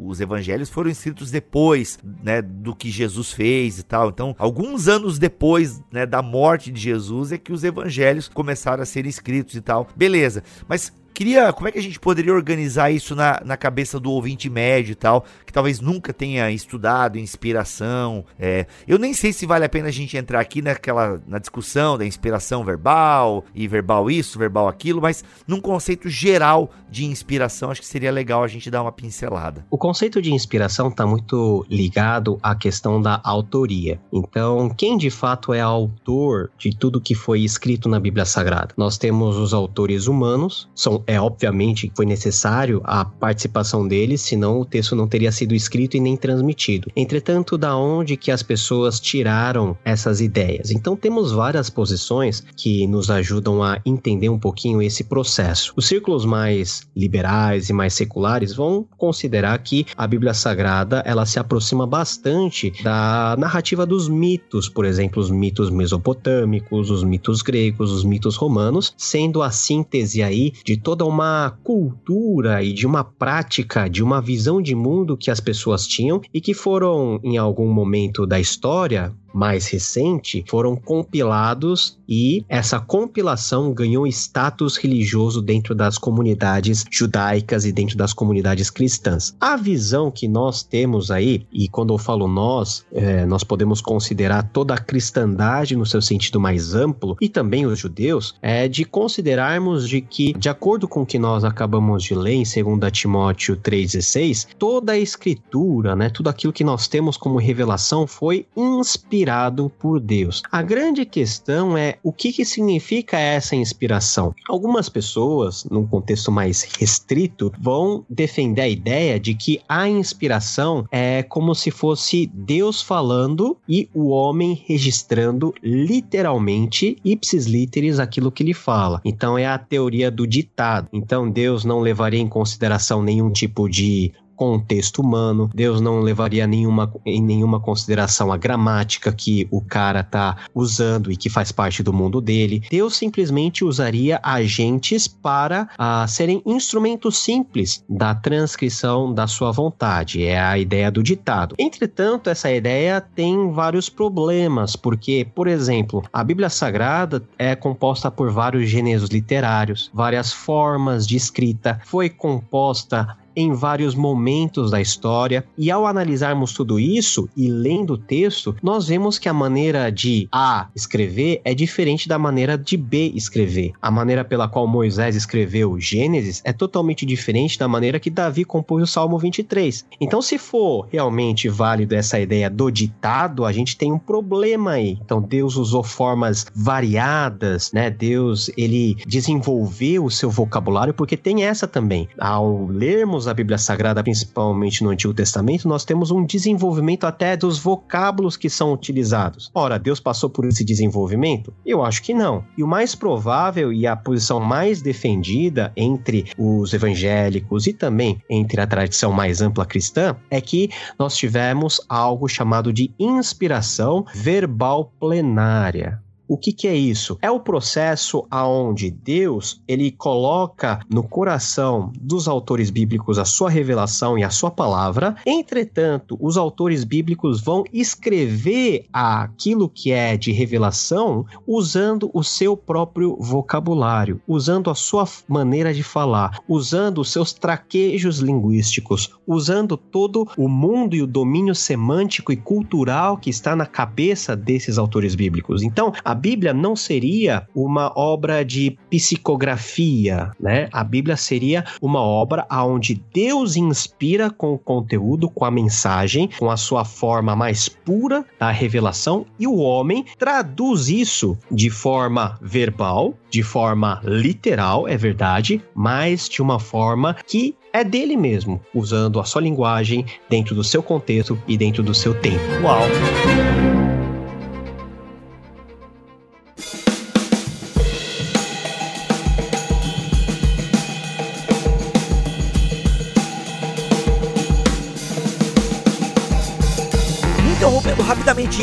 os evangelhos foram escritos depois, né, do que Jesus fez e tal. Então, alguns anos depois, né, da morte de Jesus é que os evangelhos começaram a ser escritos e tal. Beleza. Mas Queria, como é que a gente poderia organizar isso na, na cabeça do ouvinte médio e tal, que talvez nunca tenha estudado inspiração. É, eu nem sei se vale a pena a gente entrar aqui naquela na discussão da inspiração verbal e verbal isso, verbal aquilo, mas num conceito geral de inspiração, acho que seria legal a gente dar uma pincelada. O conceito de inspiração está muito ligado à questão da autoria. Então, quem de fato é autor de tudo que foi escrito na Bíblia Sagrada? Nós temos os autores humanos, são é obviamente que foi necessário a participação deles, senão o texto não teria sido escrito e nem transmitido. Entretanto, da onde que as pessoas tiraram essas ideias? Então temos várias posições que nos ajudam a entender um pouquinho esse processo. Os círculos mais liberais e mais seculares vão considerar que a Bíblia Sagrada ela se aproxima bastante da narrativa dos mitos, por exemplo, os mitos mesopotâmicos, os mitos gregos, os mitos romanos, sendo a síntese aí de toda uma cultura e de uma prática, de uma visão de mundo que as pessoas tinham e que foram, em algum momento da história, mais recente foram compilados e essa compilação ganhou status religioso dentro das comunidades judaicas e dentro das comunidades cristãs. A visão que nós temos aí, e quando eu falo nós, é, nós podemos considerar toda a cristandade no seu sentido mais amplo e também os judeus, é de considerarmos de que, de acordo com o que nós acabamos de ler em 2 Timóteo 3,16, toda a escritura, né, tudo aquilo que nós temos como revelação foi inspirado inspirado por Deus. A grande questão é o que, que significa essa inspiração. Algumas pessoas, num contexto mais restrito, vão defender a ideia de que a inspiração é como se fosse Deus falando e o homem registrando literalmente, ipsis literis, aquilo que ele fala. Então é a teoria do ditado. Então Deus não levaria em consideração nenhum tipo de contexto humano. Deus não levaria nenhuma, em nenhuma consideração a gramática que o cara tá usando e que faz parte do mundo dele. Deus simplesmente usaria agentes para uh, serem instrumentos simples da transcrição da sua vontade. É a ideia do ditado. Entretanto, essa ideia tem vários problemas, porque, por exemplo, a Bíblia Sagrada é composta por vários gêneros literários, várias formas de escrita, foi composta em vários momentos da história, e ao analisarmos tudo isso e lendo o texto, nós vemos que a maneira de A escrever é diferente da maneira de B escrever. A maneira pela qual Moisés escreveu Gênesis é totalmente diferente da maneira que Davi compôs o Salmo 23. Então, se for realmente válido essa ideia do ditado, a gente tem um problema aí. Então, Deus usou formas variadas, né? Deus, ele desenvolveu o seu vocabulário porque tem essa também. Ao lermos a Bíblia Sagrada, principalmente no Antigo Testamento, nós temos um desenvolvimento até dos vocábulos que são utilizados. Ora, Deus passou por esse desenvolvimento? Eu acho que não. E o mais provável e a posição mais defendida entre os evangélicos e também entre a tradição mais ampla cristã é que nós tivemos algo chamado de inspiração verbal plenária. O que, que é isso? É o processo aonde Deus ele coloca no coração dos autores bíblicos a sua revelação e a sua palavra. Entretanto, os autores bíblicos vão escrever aquilo que é de revelação usando o seu próprio vocabulário, usando a sua maneira de falar, usando os seus traquejos linguísticos, usando todo o mundo e o domínio semântico e cultural que está na cabeça desses autores bíblicos. Então, a Bíblia não seria uma obra de psicografia, né? A Bíblia seria uma obra onde Deus inspira com o conteúdo, com a mensagem, com a sua forma mais pura da revelação e o homem traduz isso de forma verbal, de forma literal, é verdade, mas de uma forma que é dele mesmo, usando a sua linguagem dentro do seu contexto e dentro do seu tempo. Uau!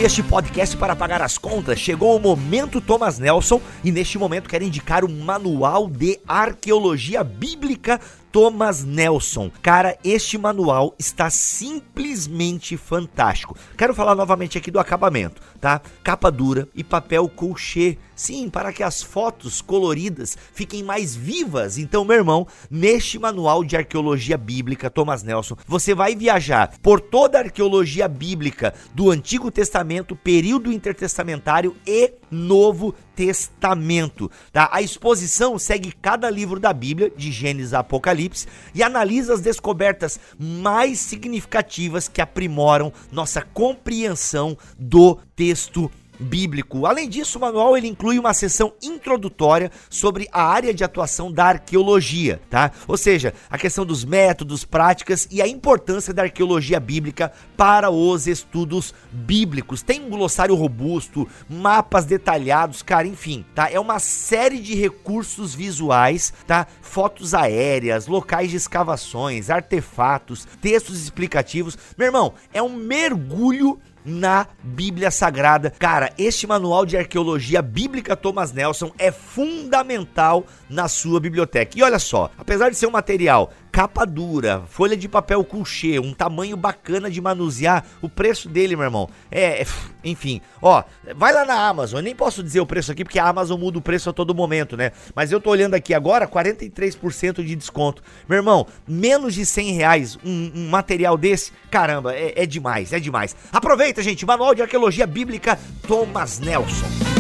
Este podcast para pagar as contas, chegou o momento Thomas Nelson e neste momento quero indicar o Manual de Arqueologia Bíblica Thomas Nelson. Cara, este manual está simplesmente fantástico. Quero falar novamente aqui do acabamento, tá? Capa dura e papel colchê. Sim, para que as fotos coloridas fiquem mais vivas. Então, meu irmão, neste manual de arqueologia bíblica Thomas Nelson, você vai viajar por toda a arqueologia bíblica do Antigo Testamento, período intertestamentário e Novo Testamento, tá? A exposição segue cada livro da Bíblia, de Gênesis a Apocalipse, e analisa as descobertas mais significativas que aprimoram nossa compreensão do texto bíblico. Além disso, o manual ele inclui uma seção introdutória sobre a área de atuação da arqueologia, tá? Ou seja, a questão dos métodos, práticas e a importância da arqueologia bíblica para os estudos bíblicos. Tem um glossário robusto, mapas detalhados, cara, enfim, tá? É uma série de recursos visuais, tá? Fotos aéreas, locais de escavações, artefatos, textos explicativos. Meu irmão, é um mergulho na Bíblia Sagrada. Cara, este manual de arqueologia bíblica Thomas Nelson é fundamental na sua biblioteca. E olha só, apesar de ser um material capa dura, folha de papel couché, um tamanho bacana de manusear, o preço dele, meu irmão, é, é enfim, ó, vai lá na Amazon, eu nem posso dizer o preço aqui porque a Amazon muda o preço a todo momento, né? Mas eu tô olhando aqui agora, 43% de desconto. Meu irmão, menos de 100 reais um, um material desse, caramba, é, é demais, é demais. Aproveita, gente, Manual de Arqueologia Bíblica Thomas Nelson.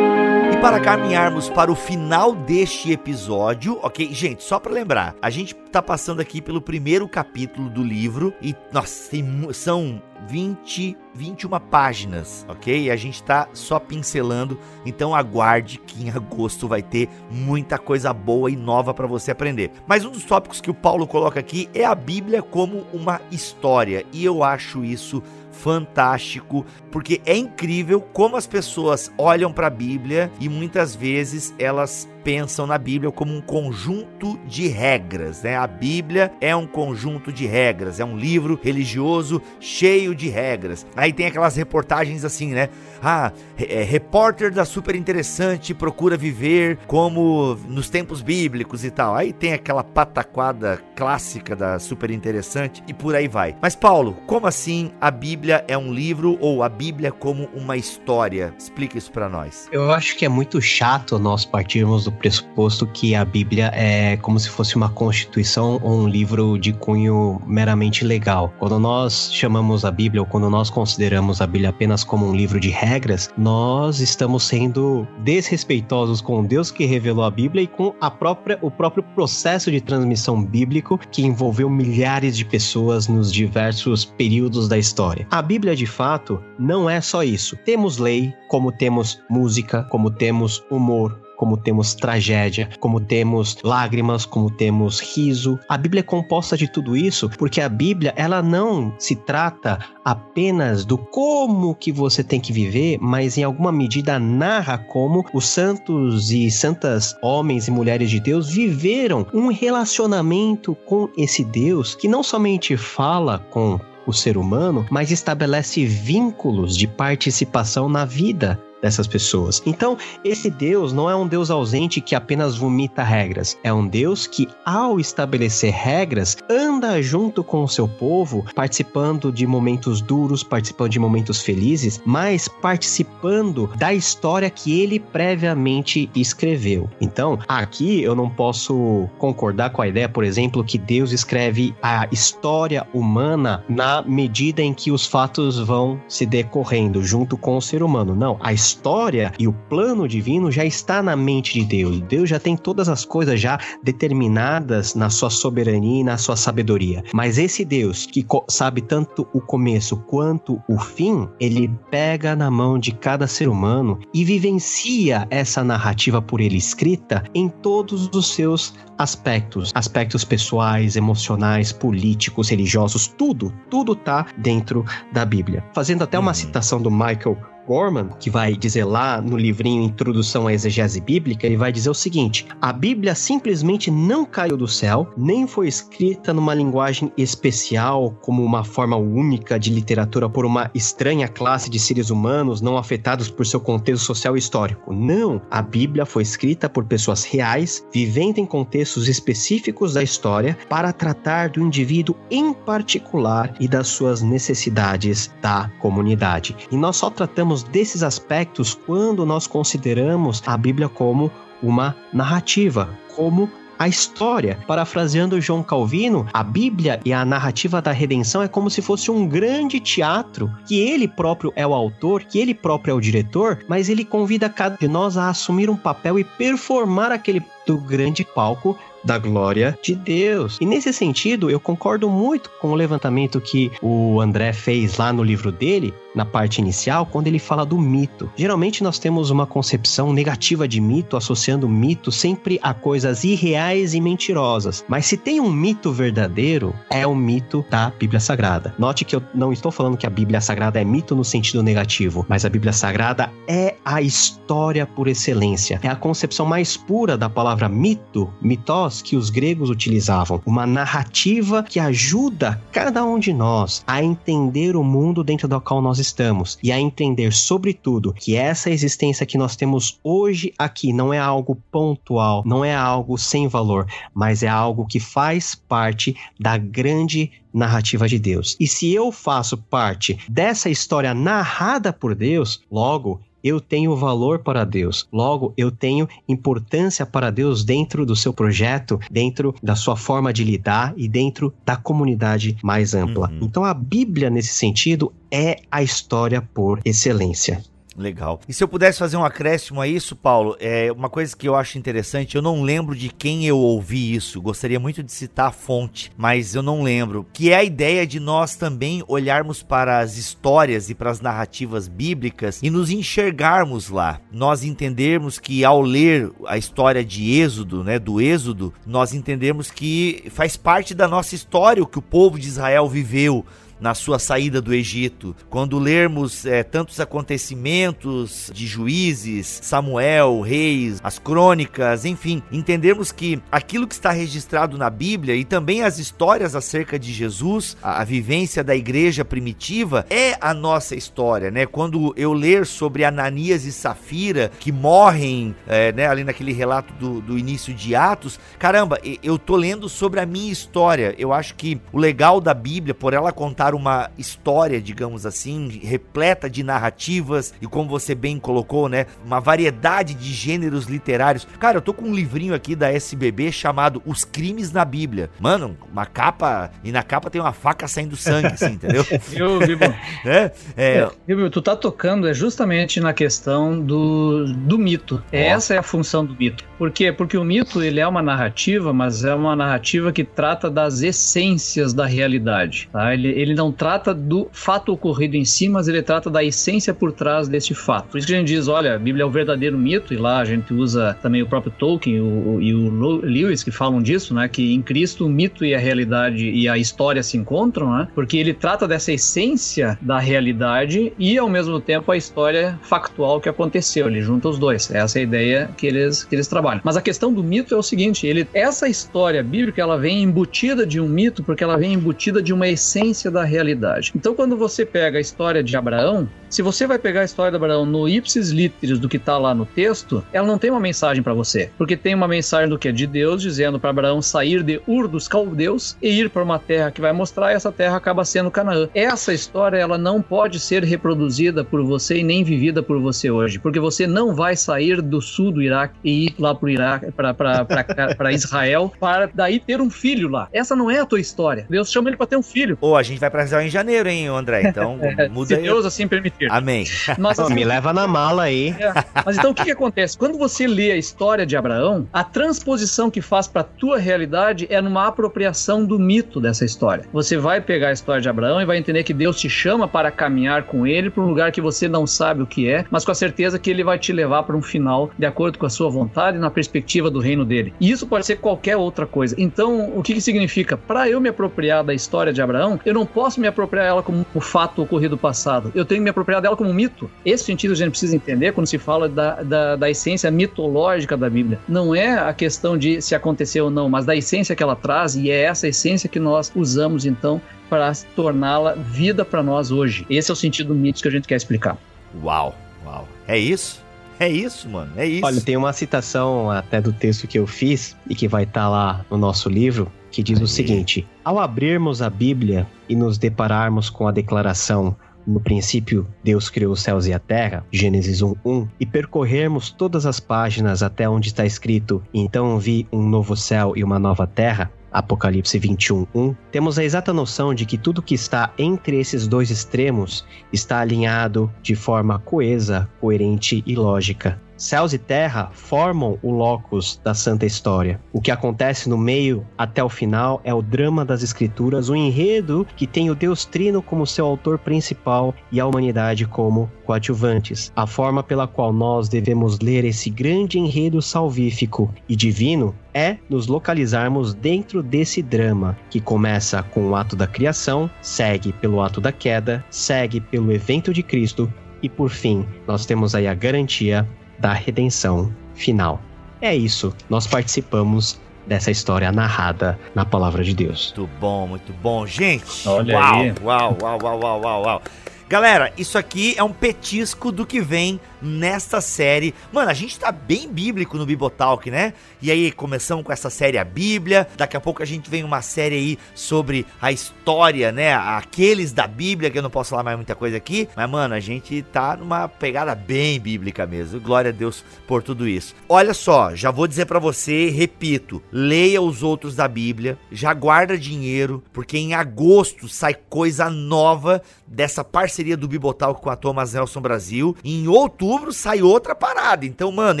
Para caminharmos para o final deste episódio, ok? Gente, só para lembrar, a gente tá passando aqui pelo primeiro capítulo do livro e, nossa, tem, são 20, 21 páginas, ok? E a gente tá só pincelando, então aguarde que em agosto vai ter muita coisa boa e nova para você aprender. Mas um dos tópicos que o Paulo coloca aqui é a Bíblia como uma história, e eu acho isso fantástico, porque é incrível como as pessoas olham para a Bíblia e muitas vezes elas pensam na Bíblia como um conjunto de regras, né? A Bíblia é um conjunto de regras, é um livro religioso cheio de regras. Aí tem aquelas reportagens assim, né? Ah, é, repórter da Super Interessante procura viver como nos tempos bíblicos e tal. Aí tem aquela pataquada clássica da Super Interessante e por aí vai. Mas Paulo, como assim a Bíblia é um livro ou a Bíblia como uma história? Explica isso para nós. Eu acho que é muito chato nós partirmos do pressuposto que a Bíblia é como se fosse uma constituição ou um livro de cunho meramente legal. Quando nós chamamos a Bíblia ou quando nós consideramos a Bíblia apenas como um livro de regras, nós estamos sendo desrespeitosos com Deus que revelou a Bíblia e com a própria, o próprio processo de transmissão bíblico que envolveu milhares de pessoas nos diversos períodos da história. A Bíblia, de fato, não é só isso. Temos lei, como temos música, como temos humor, como temos tragédia, como temos lágrimas, como temos riso. A Bíblia é composta de tudo isso porque a Bíblia ela não se trata apenas do como que você tem que viver, mas em alguma medida narra como os santos e santas homens e mulheres de Deus viveram um relacionamento com esse Deus que não somente fala com o ser humano, mas estabelece vínculos de participação na vida dessas pessoas. Então, esse Deus não é um Deus ausente que apenas vomita regras, é um Deus que, ao estabelecer regras, anda junto com o seu povo, participando de momentos duros, participando de momentos felizes, mas participando da história que ele previamente escreveu. Então, aqui eu não posso concordar com a ideia, por exemplo, que Deus escreve a história humana na medida em que os fatos vão se decorrendo junto com o ser humano. Não, a história história e o plano divino já está na mente de Deus. Deus já tem todas as coisas já determinadas na sua soberania e na sua sabedoria. Mas esse Deus que sabe tanto o começo quanto o fim, ele pega na mão de cada ser humano e vivencia essa narrativa por ele escrita em todos os seus aspectos, aspectos pessoais, emocionais, políticos, religiosos, tudo, tudo tá dentro da Bíblia. Fazendo até uma uhum. citação do Michael Gorman, que vai dizer lá no livrinho Introdução à Exegese Bíblica, ele vai dizer o seguinte: a Bíblia simplesmente não caiu do céu, nem foi escrita numa linguagem especial, como uma forma única de literatura por uma estranha classe de seres humanos não afetados por seu contexto social e histórico. Não, a Bíblia foi escrita por pessoas reais, vivendo em contextos específicos da história, para tratar do indivíduo em particular e das suas necessidades da comunidade. E nós só tratamos desses aspectos quando nós consideramos a Bíblia como uma narrativa, como a história. Parafraseando João Calvino, a Bíblia e a narrativa da redenção é como se fosse um grande teatro, que ele próprio é o autor, que ele próprio é o diretor, mas ele convida cada de nós a assumir um papel e performar aquele do grande palco da glória de Deus. E nesse sentido, eu concordo muito com o levantamento que o André fez lá no livro dele, na parte inicial, quando ele fala do mito. Geralmente nós temos uma concepção negativa de mito, associando mito sempre a coisas irreais e mentirosas. Mas se tem um mito verdadeiro, é o mito da Bíblia Sagrada. Note que eu não estou falando que a Bíblia Sagrada é mito no sentido negativo, mas a Bíblia Sagrada é a história por excelência. É a concepção mais pura da palavra mito, mitos, que os gregos utilizavam, uma narrativa que ajuda cada um de nós a entender o mundo dentro do qual nós estamos e a entender, sobretudo, que essa existência que nós temos hoje aqui não é algo pontual, não é algo sem valor, mas é algo que faz parte da grande narrativa de Deus. E se eu faço parte dessa história narrada por Deus, logo eu tenho valor para Deus. Logo, eu tenho importância para Deus dentro do seu projeto, dentro da sua forma de lidar e dentro da comunidade mais ampla. Uhum. Então, a Bíblia, nesse sentido, é a história por excelência. Legal. E se eu pudesse fazer um acréscimo a isso, Paulo, é uma coisa que eu acho interessante, eu não lembro de quem eu ouvi isso, gostaria muito de citar a fonte, mas eu não lembro, que é a ideia de nós também olharmos para as histórias e para as narrativas bíblicas e nos enxergarmos lá. Nós entendermos que ao ler a história de Êxodo, né, do Êxodo, nós entendemos que faz parte da nossa história o que o povo de Israel viveu, na sua saída do Egito. Quando lermos é, tantos acontecimentos de juízes, Samuel, reis, as crônicas, enfim, entendemos que aquilo que está registrado na Bíblia e também as histórias acerca de Jesus, a, a vivência da igreja primitiva, é a nossa história, né? Quando eu ler sobre Ananias e Safira que morrem, é, né, ali naquele relato do, do início de Atos, caramba, eu tô lendo sobre a minha história. Eu acho que o legal da Bíblia, por ela contar contar uma história, digamos assim, repleta de narrativas e como você bem colocou, né, uma variedade de gêneros literários. Cara, eu tô com um livrinho aqui da SBB chamado Os Crimes na Bíblia. Mano, uma capa e na capa tem uma faca saindo sangue, assim, entendeu? Eu, Vivo. é, é... é tu tá tocando é justamente na questão do, do mito. Oh. Essa é a função do mito. Por quê? Porque o mito ele é uma narrativa, mas é uma narrativa que trata das essências da realidade. Tá? Ele, ele não trata do fato ocorrido em si, mas ele trata da essência por trás deste fato. Por isso que a gente diz, olha, a Bíblia é o verdadeiro mito, e lá a gente usa também o próprio Tolkien o, e o Lewis que falam disso, né? Que em Cristo o mito e a realidade e a história se encontram, né? Porque ele trata dessa essência da realidade e ao mesmo tempo a história factual que aconteceu. Ele junta os dois. Essa é a ideia que eles, que eles trabalham. Mas a questão do mito é o seguinte: ele, essa história bíblica ela vem embutida de um mito porque ela vem embutida de uma essência da realidade. Então, quando você pega a história de Abraão, se você vai pegar a história de Abraão no ipsis literis do que está lá no texto, ela não tem uma mensagem para você, porque tem uma mensagem do que é de Deus dizendo para Abraão sair de Ur dos caldeus e ir para uma terra que vai mostrar e essa terra acaba sendo Canaã. Essa história ela não pode ser reproduzida por você e nem vivida por você hoje, porque você não vai sair do sul do Iraque e ir lá para Iraque, para Israel, para daí ter um filho lá. Essa não é a tua história. Deus chama ele para ter um filho. Ou a gente vai para Israel em janeiro, hein, André? Então muda Se Deus assim permitir. Amém. Nossa, assim, me leva na mala aí. É. Mas então o que, que acontece? Quando você lê a história de Abraão, a transposição que faz para tua realidade é numa apropriação do mito dessa história. Você vai pegar a história de Abraão e vai entender que Deus te chama para caminhar com ele para um lugar que você não sabe o que é, mas com a certeza que ele vai te levar para um final de acordo com a sua vontade e na perspectiva do reino dele. E isso pode ser qualquer outra coisa. Então, o que, que significa? Para eu me apropriar da história de Abraão, eu não posso posso me apropriar dela como um fato ocorrido passado. Eu tenho que me apropriar dela como um mito. Esse sentido a gente precisa entender quando se fala da, da, da essência mitológica da Bíblia. Não é a questão de se aconteceu ou não, mas da essência que ela traz, e é essa essência que nós usamos então para torná-la vida para nós hoje. Esse é o sentido mito que a gente quer explicar. Uau, uau. É isso? É isso, mano. É isso. Olha, tem uma citação até do texto que eu fiz e que vai estar tá lá no nosso livro, que diz Aí. o seguinte: Ao abrirmos a Bíblia e nos depararmos com a declaração no princípio, Deus criou os céus e a terra, Gênesis 1:1, e percorrermos todas as páginas até onde está escrito: Então vi um novo céu e uma nova terra, Apocalipse 21:1, temos a exata noção de que tudo que está entre esses dois extremos está alinhado de forma coesa, coerente e lógica. Céus e terra formam o locus da santa história. O que acontece no meio até o final é o drama das escrituras, o enredo que tem o Deus Trino como seu autor principal e a humanidade como coadjuvantes. A forma pela qual nós devemos ler esse grande enredo salvífico e divino é nos localizarmos dentro desse drama, que começa com o ato da criação, segue pelo ato da queda, segue pelo evento de Cristo e por fim, nós temos aí a garantia da redenção final. É isso, nós participamos dessa história narrada na palavra de Deus. Muito bom, muito bom. Gente, Olha uau, aí. uau, uau, uau, uau, uau, uau. Galera, isso aqui é um petisco do que vem nesta série. Mano, a gente tá bem bíblico no Bibotalk, né? E aí, começamos com essa série A Bíblia. Daqui a pouco a gente vem uma série aí sobre a história, né? Aqueles da Bíblia, que eu não posso falar mais muita coisa aqui. Mas, mano, a gente tá numa pegada bem bíblica mesmo. Glória a Deus por tudo isso. Olha só, já vou dizer para você, repito, leia os outros da Bíblia, já guarda dinheiro, porque em agosto sai coisa nova dessa parceria do Bibotalk com a Thomas Nelson Brasil. E em outubro sai outra parada. Então, mano,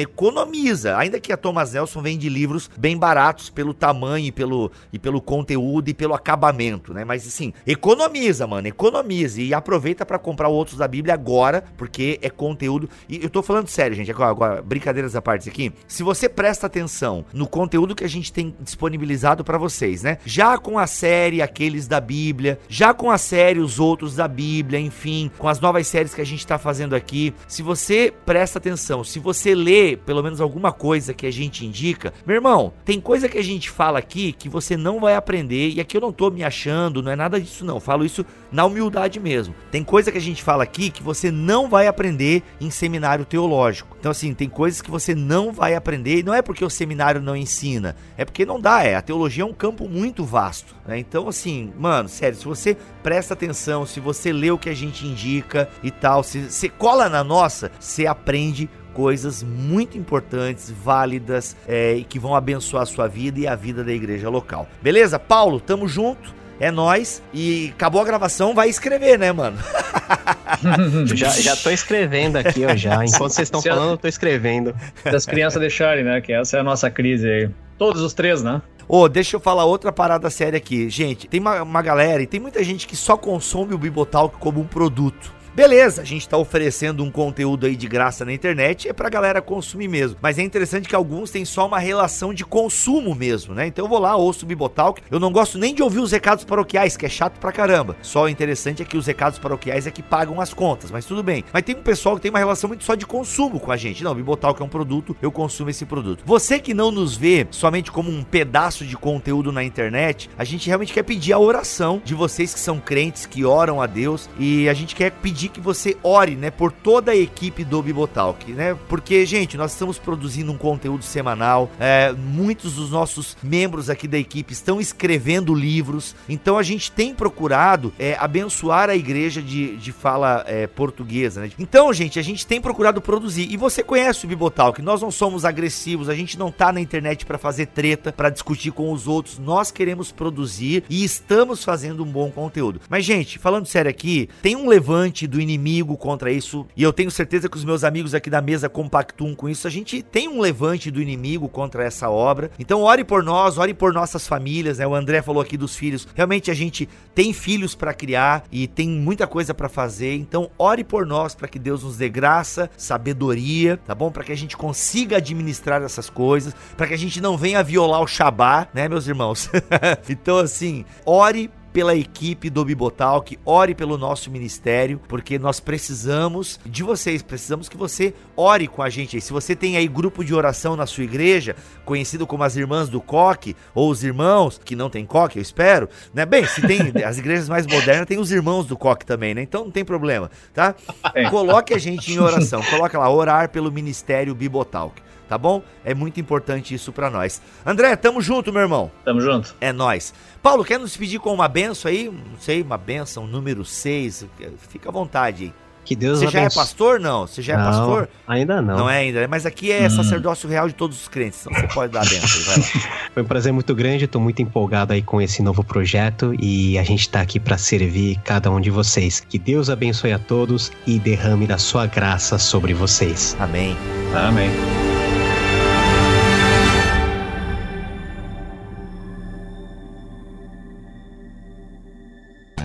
economiza. Ainda que a Thomas Nelson vende livros bem baratos pelo tamanho e pelo, e pelo conteúdo e pelo acabamento, né? Mas assim, economiza, mano, economize e aproveita para comprar outros da Bíblia agora, porque é conteúdo. E eu tô falando sério, gente, agora, agora brincadeiras à parte aqui. Se você presta atenção no conteúdo que a gente tem disponibilizado para vocês, né? Já com a série Aqueles da Bíblia, já com a série Os Outros da Bíblia, enfim, com as novas séries que a gente está fazendo aqui. Se você presta atenção, se você lê pelo menos alguma coisa que a gente indica, meu irmão, tem coisa que a gente fala aqui que você não vai aprender, e aqui eu não tô me achando, não é nada disso não, falo isso na humildade mesmo. Tem coisa que a gente fala aqui que você não vai aprender em seminário teológico. Então, assim, tem coisas que você não vai aprender, e não é porque o seminário não ensina, é porque não dá, é. A teologia é um campo muito vasto, né? Então, assim, mano, sério, se você presta atenção, se você lê o que a gente indica e tal, se você cola na nossa, você aprende coisas muito importantes, válidas é, e que vão abençoar a sua vida e a vida da igreja local. Beleza? Paulo, tamo junto. É nós e acabou a gravação, vai escrever, né, mano? já, já tô escrevendo aqui, ó, já. Enquanto vocês estão falando, eu tô escrevendo. Se as crianças deixarem, né? Que essa é a nossa crise aí. Todos os três, né? Ô, oh, deixa eu falar outra parada séria aqui. Gente, tem uma, uma galera e tem muita gente que só consome o Bibotalk como um produto. Beleza, a gente tá oferecendo um conteúdo aí de graça na internet, é pra galera consumir mesmo. Mas é interessante que alguns têm só uma relação de consumo meso, né? Então eu vou lá, ouço o Bibotalk. Eu não gosto nem de ouvir os recados paroquiais, que é chato pra caramba. Só o interessante é que os recados paroquiais é que pagam as contas, mas tudo bem. Mas tem um pessoal que tem uma relação muito só de consumo com a gente. Não, o Bibotalk é um produto, eu consumo esse produto. Você que não nos vê somente como um pedaço de conteúdo na internet, a gente realmente quer pedir a oração de vocês que são crentes, que oram a Deus, e a gente quer pedir pedir que você ore, né, por toda a equipe do Bibotalk, né? Porque, gente, nós estamos produzindo um conteúdo semanal, é, muitos dos nossos membros aqui da equipe estão escrevendo livros, então a gente tem procurado é, abençoar a igreja de, de fala é, portuguesa, né? Então, gente, a gente tem procurado produzir, e você conhece o Bibotalk, nós não somos agressivos, a gente não tá na internet para fazer treta, para discutir com os outros, nós queremos produzir e estamos fazendo um bom conteúdo. Mas, gente, falando sério aqui, tem um levante do inimigo contra isso. E eu tenho certeza que os meus amigos aqui da mesa compactuam com isso. A gente tem um levante do inimigo contra essa obra. Então ore por nós, ore por nossas famílias, né? O André falou aqui dos filhos. Realmente a gente tem filhos para criar e tem muita coisa para fazer. Então ore por nós para que Deus nos dê graça, sabedoria, tá bom? Para que a gente consiga administrar essas coisas, para que a gente não venha violar o Shabá, né, meus irmãos? então assim, ore pela equipe do Bibotalk, ore pelo nosso ministério, porque nós precisamos de vocês, precisamos que você ore com a gente. Se você tem aí grupo de oração na sua igreja, conhecido como as irmãs do coque, ou os irmãos, que não tem coque, eu espero, né? Bem, se tem as igrejas mais modernas, tem os irmãos do coque também, né? Então não tem problema, tá? É. Coloque a gente em oração, coloque lá, orar pelo ministério Bibotalk tá bom? É muito importante isso para nós. André, tamo junto, meu irmão. Tamo junto. É nós. Paulo, quer nos pedir com uma benção aí? Não sei, uma benção número 6. Fica à vontade aí. Que Deus Você já é pastor? Não. Você já é não, é pastor? Ainda não. Não é ainda, mas aqui é hum. sacerdócio real de todos os crentes, então você pode dar a benção. Vai lá. Foi um prazer muito grande, estou muito empolgado aí com esse novo projeto e a gente está aqui para servir cada um de vocês. Que Deus abençoe a todos e derrame da sua graça sobre vocês. Amém. Amém.